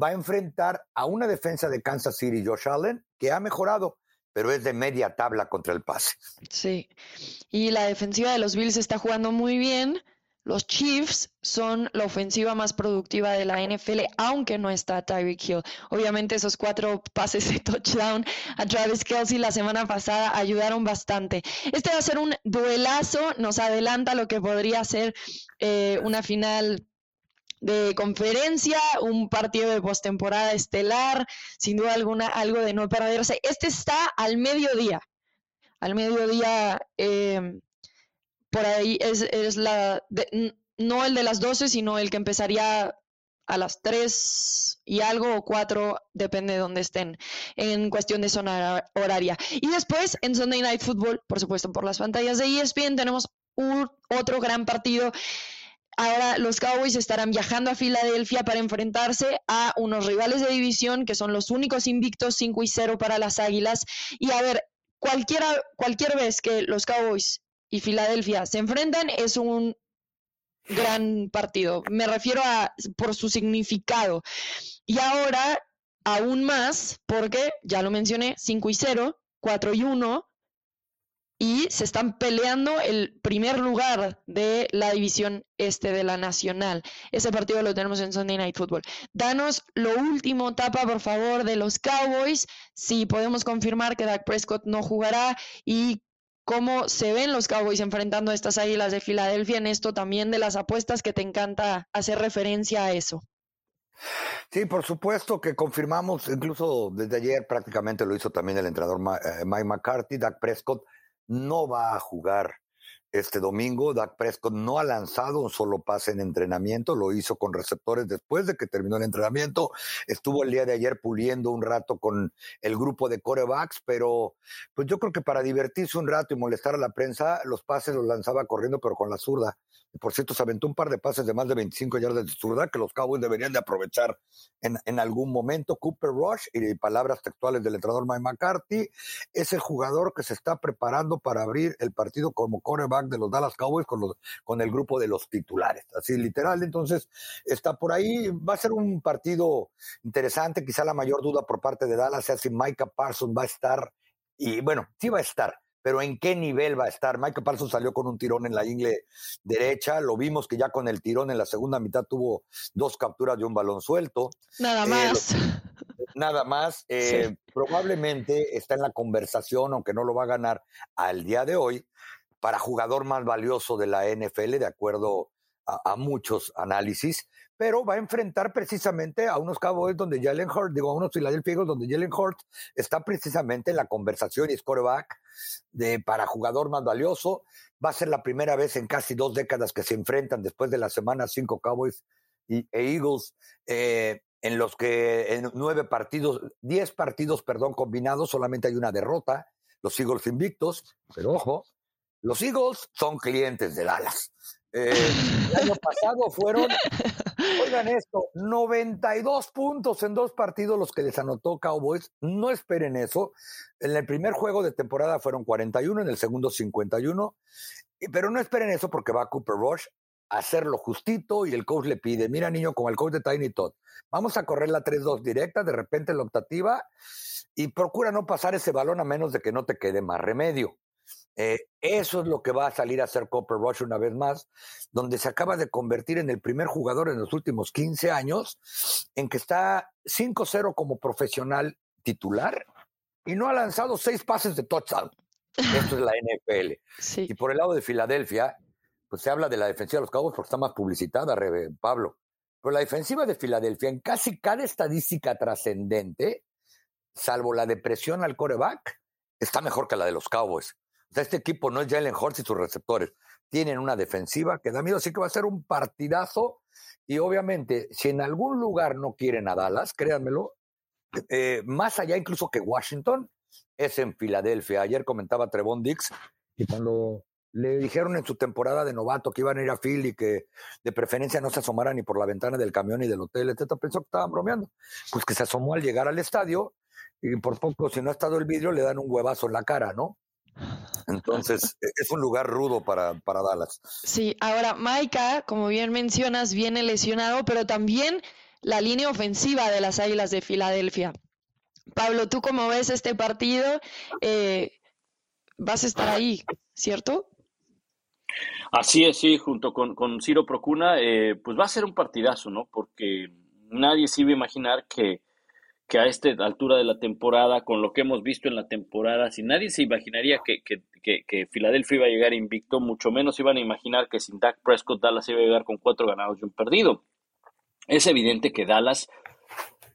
va a enfrentar a una defensa de Kansas City, Josh Allen, que ha mejorado, pero es de media tabla contra el pase. Sí, y la defensiva de los Bills está jugando muy bien. Los Chiefs son la ofensiva más productiva de la NFL, aunque no está Tyreek Hill. Obviamente esos cuatro pases de touchdown a Travis Kelsey la semana pasada ayudaron bastante. Este va a ser un duelazo, nos adelanta lo que podría ser eh, una final de conferencia, un partido de postemporada estelar, sin duda alguna algo de no perderse. Este está al mediodía, al mediodía. Eh, por ahí es, es la, no el de las 12, sino el que empezaría a las 3 y algo o 4, depende de dónde estén, en cuestión de zona horaria. Y después, en Sunday Night Football, por supuesto, por las pantallas de ESPN, tenemos un, otro gran partido. Ahora los Cowboys estarán viajando a Filadelfia para enfrentarse a unos rivales de división que son los únicos invictos 5 y 0 para las Águilas. Y a ver, cualquiera, cualquier vez que los Cowboys y Filadelfia se enfrentan, es un gran partido. Me refiero a por su significado. Y ahora, aún más, porque ya lo mencioné, 5 y 0, 4 y 1. y se están peleando el primer lugar de la división este de la Nacional. Ese partido lo tenemos en Sunday Night Football. Danos lo último, tapa por favor, de los Cowboys, si podemos confirmar que Dak Prescott no jugará y cómo se ven los Cowboys enfrentando a estas Águilas de Filadelfia en esto también de las apuestas que te encanta hacer referencia a eso. Sí, por supuesto que confirmamos, incluso desde ayer prácticamente lo hizo también el entrenador eh, Mike McCarthy, Dak Prescott no va a jugar este domingo. Dak Prescott no ha lanzado un solo pase en entrenamiento, lo hizo con receptores después de que terminó el entrenamiento. Estuvo el día de ayer puliendo un rato con el grupo de corebacks, pero pues yo creo que para divertirse un rato y molestar a la prensa, los pases los lanzaba corriendo, pero con la zurda. Por cierto, se aventó un par de pases de más de 25 yardas de zurda que los Cowboys deberían de aprovechar en, en algún momento. Cooper Rush, y palabras textuales del entrenador Mike McCarthy, es el jugador que se está preparando para abrir el partido como coreback de los Dallas Cowboys con, los, con el grupo de los titulares. Así literal, entonces está por ahí. Va a ser un partido interesante. Quizá la mayor duda por parte de Dallas sea si Micah Parsons va a estar. Y bueno, sí va a estar, pero ¿en qué nivel va a estar? Micah Parsons salió con un tirón en la ingle derecha, lo vimos que ya con el tirón en la segunda mitad tuvo dos capturas de un balón suelto. Nada eh, más. *laughs* nada más. Eh, probablemente está en la conversación, aunque no lo va a ganar al día de hoy, para jugador más valioso de la NFL, de acuerdo a, muchos análisis, pero va a enfrentar precisamente a unos Cowboys donde Jalen Hurts, digo, a unos Philadelphia Eagles donde Jalen Hurts está precisamente en la conversación y scoreback de, para jugador más valioso. Va a ser la primera vez en casi dos décadas que se enfrentan después de la semana cinco Cowboys y, e Eagles. Eh, en los que en nueve partidos, diez partidos, perdón, combinados, solamente hay una derrota, los Eagles invictos, pero ojo, los Eagles son clientes de Dallas. Eh, *laughs* el año pasado fueron, *laughs* oigan esto, 92 puntos en dos partidos los que les anotó Cowboys. No esperen eso. En el primer juego de temporada fueron 41, en el segundo 51. Pero no esperen eso porque va Cooper Rush a hacerlo justito y el coach le pide, mira niño, como el coach de Tiny Todd, vamos a correr la 3-2 directa, de repente la optativa y procura no pasar ese balón a menos de que no te quede más remedio. Eh, eso es lo que va a salir a hacer Copper Rush una vez más, donde se acaba de convertir en el primer jugador en los últimos 15 años en que está 5-0 como profesional titular y no ha lanzado seis pases de touchdown. Esto es la NFL. *laughs* Y por el lado de Filadelfia, pues se habla de la defensiva de los Cowboys porque está más publicitada, Pablo. Pero la defensiva de Filadelfia, en casi cada estadística trascendente, salvo la depresión al coreback, está mejor que la de los Cowboys este equipo no es Jalen Hurts y sus receptores. Tienen una defensiva que da miedo, así que va a ser un partidazo. Y obviamente, si en algún lugar no quieren a Dallas, créanmelo, eh, más allá incluso que Washington, es en Filadelfia. Ayer comentaba Trevon Dix y cuando le dijeron en su temporada de novato que iban a ir a Philly y que de preferencia no se asomara ni por la ventana del camión ni del hotel, etcétera, pensó que estaban bromeando. Pues que se asomó al llegar al estadio y por poco, si no ha estado el vidrio, le dan un huevazo en la cara, ¿no? Entonces, e, es un lugar rudo para, para Dallas. Sí, ahora Maika, como bien mencionas, viene lesionado, pero también la línea ofensiva de las Águilas de Filadelfia. Pablo, ¿tú cómo ves este partido? Eh, vas a estar ahí, ¿cierto? Así es, sí, junto con, con Ciro Procuna, eh, pues va a ser un partidazo, ¿no? Porque nadie se iba a imaginar que que a esta altura de la temporada, con lo que hemos visto en la temporada, si nadie se imaginaría que, que, que, Filadelfia iba a llegar invicto, mucho menos iban a imaginar que sin Dak Prescott Dallas iba a llegar con cuatro ganados y un perdido. Es evidente que Dallas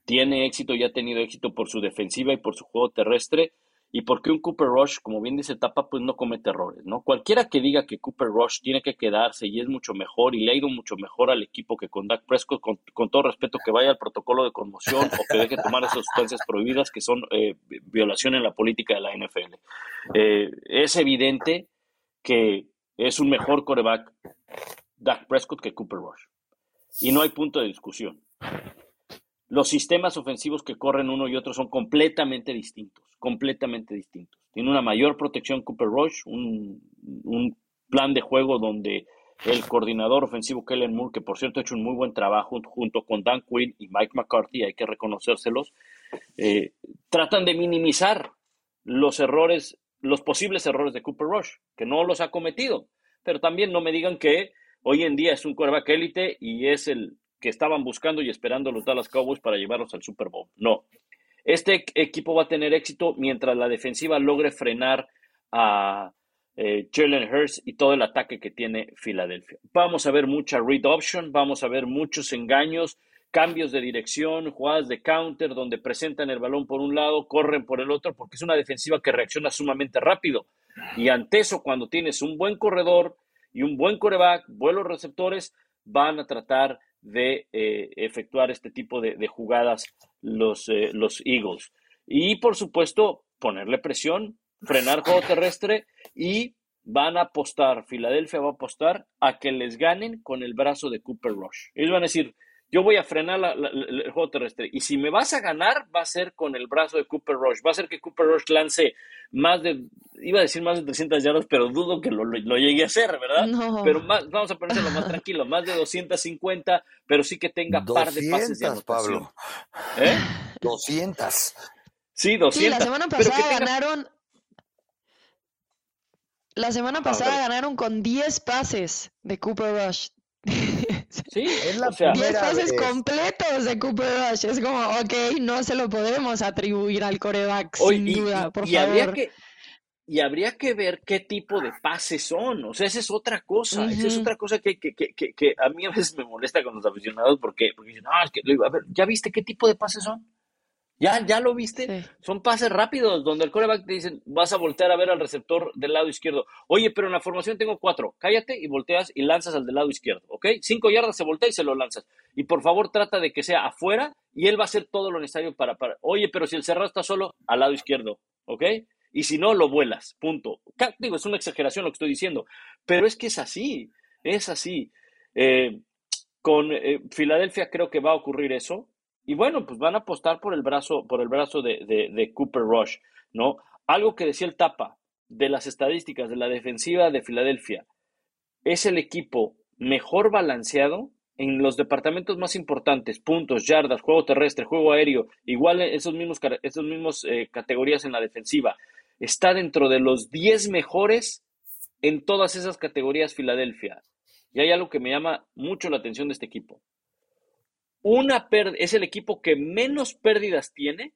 tiene éxito y ha tenido éxito por su defensiva y por su juego terrestre, y porque un Cooper Rush, como bien dice Tapa, pues no comete errores, ¿no? Cualquiera que diga que Cooper Rush tiene que quedarse y es mucho mejor y le ha ido mucho mejor al equipo que con Dak Prescott, con, todo respeto, que vaya al protocolo de conmoción o que deje tomar esas sustancias prohibidas que son eh, violación en la política de la NFL. Eh, es evidente que es un mejor coreback Dak Prescott que Cooper Rush. Y no hay punto de discusión. Los sistemas ofensivos que corren uno y otro son completamente distintos, completamente distintos. Tiene una mayor protección Cooper Rush, un, plan de juego donde el coordinador ofensivo Kellen Moore, que por cierto ha hecho un muy buen trabajo junto con Dan Quinn y Mike McCarthy, hay que reconocérselos, eh, tratan de minimizar los errores los posibles errores de Cooper Rush, que no los ha cometido. Pero también no me digan que hoy en día es un quarterback élite y es el que estaban buscando y esperando los Dallas Cowboys para llevarlos al Super Bowl. No. Este equipo va a tener éxito mientras la defensiva logre frenar a eh, Jalen Hurts y todo el ataque que tiene Filadelfia. Vamos a ver mucha read option, vamos a ver muchos engaños, cambios de dirección, jugadas de counter donde presentan el balón por un lado, corren por el otro, porque es una defensiva que reacciona sumamente rápido. Y ante eso, cuando tienes un buen corredor y un buen coreback, buenos receptores, van a tratar de eh, efectuar este tipo de, jugadas los, eh, los Eagles. Y por supuesto, ponerle presión, frenar juego terrestre y van a apostar, Filadelfia va a apostar a que les ganen con el brazo de Cooper Rush. Ellos van a decir, yo voy a frenar el juego terrestre. Y si me vas a ganar, va a ser con el brazo de Cooper Rush. Va a ser que Cooper Rush lance más de, iba a decir más de 300 yardas, pero dudo que lo, lo, llegue a hacer, ¿verdad? Pero más, vamos a ponerlo más tranquilo, más de 250, pero sí que tenga par de pases de Pablo. ¿Eh? 200. Sí, 200. Sí, la semana pasada ganaron... La semana pasada ganaron con 10 pases de Cooper Rush. Sí, es la o sea, 10 pases completos de Cooper Rush. Es como, ok, no se lo podemos atribuir al coreback, sin duda, por y favor. Habría que, y habría que ver qué tipo de pases son. O sea, esa es otra cosa. Esa es otra cosa que, que, que, que, a mí a veces me molesta con los aficionados porque, porque dicen, ah, es que, a ver, ¿ya viste qué tipo de pases son? ¿Ya, ya lo viste? Son pases rápidos donde el coreback te dicen, vas a voltear a ver al receptor del lado izquierdo. Oye, pero en la formación tengo cuatro. Cállate y volteas y lanzas al del lado izquierdo, ¿ok? Cinco yardas se voltea y se lo lanzas. Y por favor trata de que sea afuera y él va a hacer todo lo necesario para, para... Oye, pero si el cerrado está solo, al lado izquierdo, ¿ok? Y si no, lo vuelas, punto. Digo, es una exageración lo que estoy diciendo, pero es que es así, es así. Eh, con eh, Filadelfia creo que va a ocurrir eso y bueno, pues van a apostar por el brazo, por el brazo de, Cooper Rush, ¿no? Algo que decía el Tapa de las estadísticas de la defensiva de Filadelfia. Es el equipo mejor balanceado en los departamentos más importantes, puntos, yardas, juego terrestre, juego aéreo, igual esos mismos, esos mismos eh, categorías en la defensiva. Está dentro de los 10 mejores en todas esas categorías Filadelfia. Y hay algo que me llama mucho la atención de este equipo una es el equipo que menos pérdidas tiene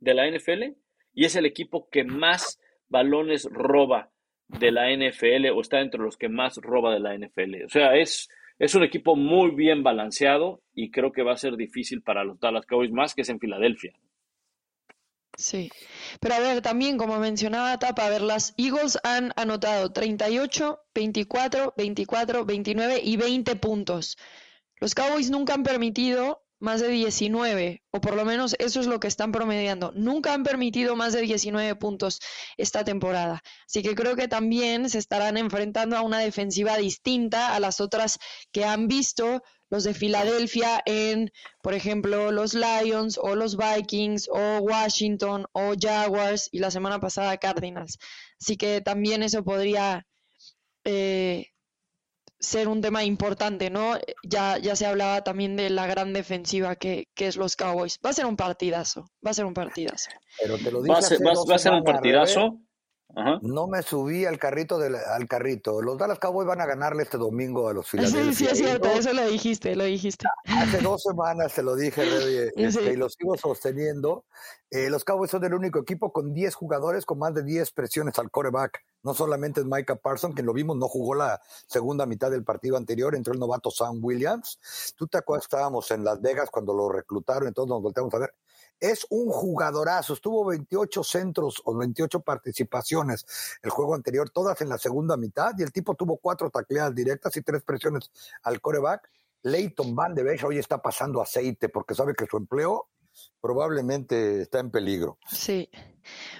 de la NFL y es el equipo que más balones roba de la NFL o está entre los que más roba de la NFL. O sea, es, es un equipo muy bien balanceado y creo que va a ser difícil para los Dallas Cowboys más que es en Filadelfia. Sí, pero a ver, también como mencionaba Tapa, a ver, las Eagles han anotado 38, 24, 24, 29 y 20 puntos. Los Cowboys nunca han permitido más de 19, o por lo menos eso es lo que están promediando. Nunca han permitido más de 19 puntos esta temporada. Así que creo que también se estarán enfrentando a una defensiva distinta a las otras que han visto los de Filadelfia en, por ejemplo, los Lions o los Vikings o Washington o Jaguars y la semana pasada Cardinals. Así que también eso podría eh, ser un tema importante, ¿no? Ya, ya se hablaba también de la gran defensiva que, que es los Cowboys. Va a ser un partidazo, va a ser un partidazo. Pero te lo va, a ser, va, a ser un partidazo. No me subí al carrito del, al carrito. Los Dallas Cowboys van a ganarle este domingo a los Philadelphia. *laughs* Sí, sí, es cierto, eso lo dijiste, lo dijiste. Hace *laughs* dos semanas se lo dije, *laughs* este, y lo sigo sosteniendo. Eh, los Cowboys son el único equipo con 10 jugadores con más de 10 presiones al coreback. No solamente es Micah Parsons, que lo vimos, no jugó la segunda mitad del partido anterior, entró el novato Sam Williams. Tú te acuerdas, estábamos en Las Vegas cuando lo reclutaron, entonces nos volteamos a ver es un jugadorazo. Estuvo 28 centros o 28 participaciones el juego anterior, todas en la segunda mitad, y el tipo tuvo cuatro tacleadas directas y tres presiones al coreback. Leighton Van de Beek hoy está pasando aceite porque sabe que su empleo probablemente está en peligro. Sí.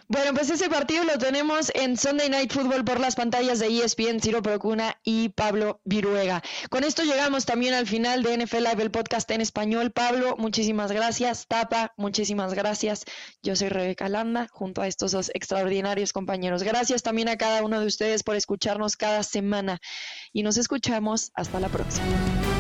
Bueno, pues ese partido lo tenemos en Sunday Night Football por las pantallas de ESPN, Ciro Procuna y Pablo Viruega. Con esto llegamos también al final de NFL Live, el podcast en español. Pablo, muchísimas gracias. Tapa, muchísimas gracias. Yo soy Rebeca Landa, junto a estos dos extraordinarios compañeros. Gracias también a cada uno de ustedes por escucharnos cada semana y nos escuchamos hasta la próxima.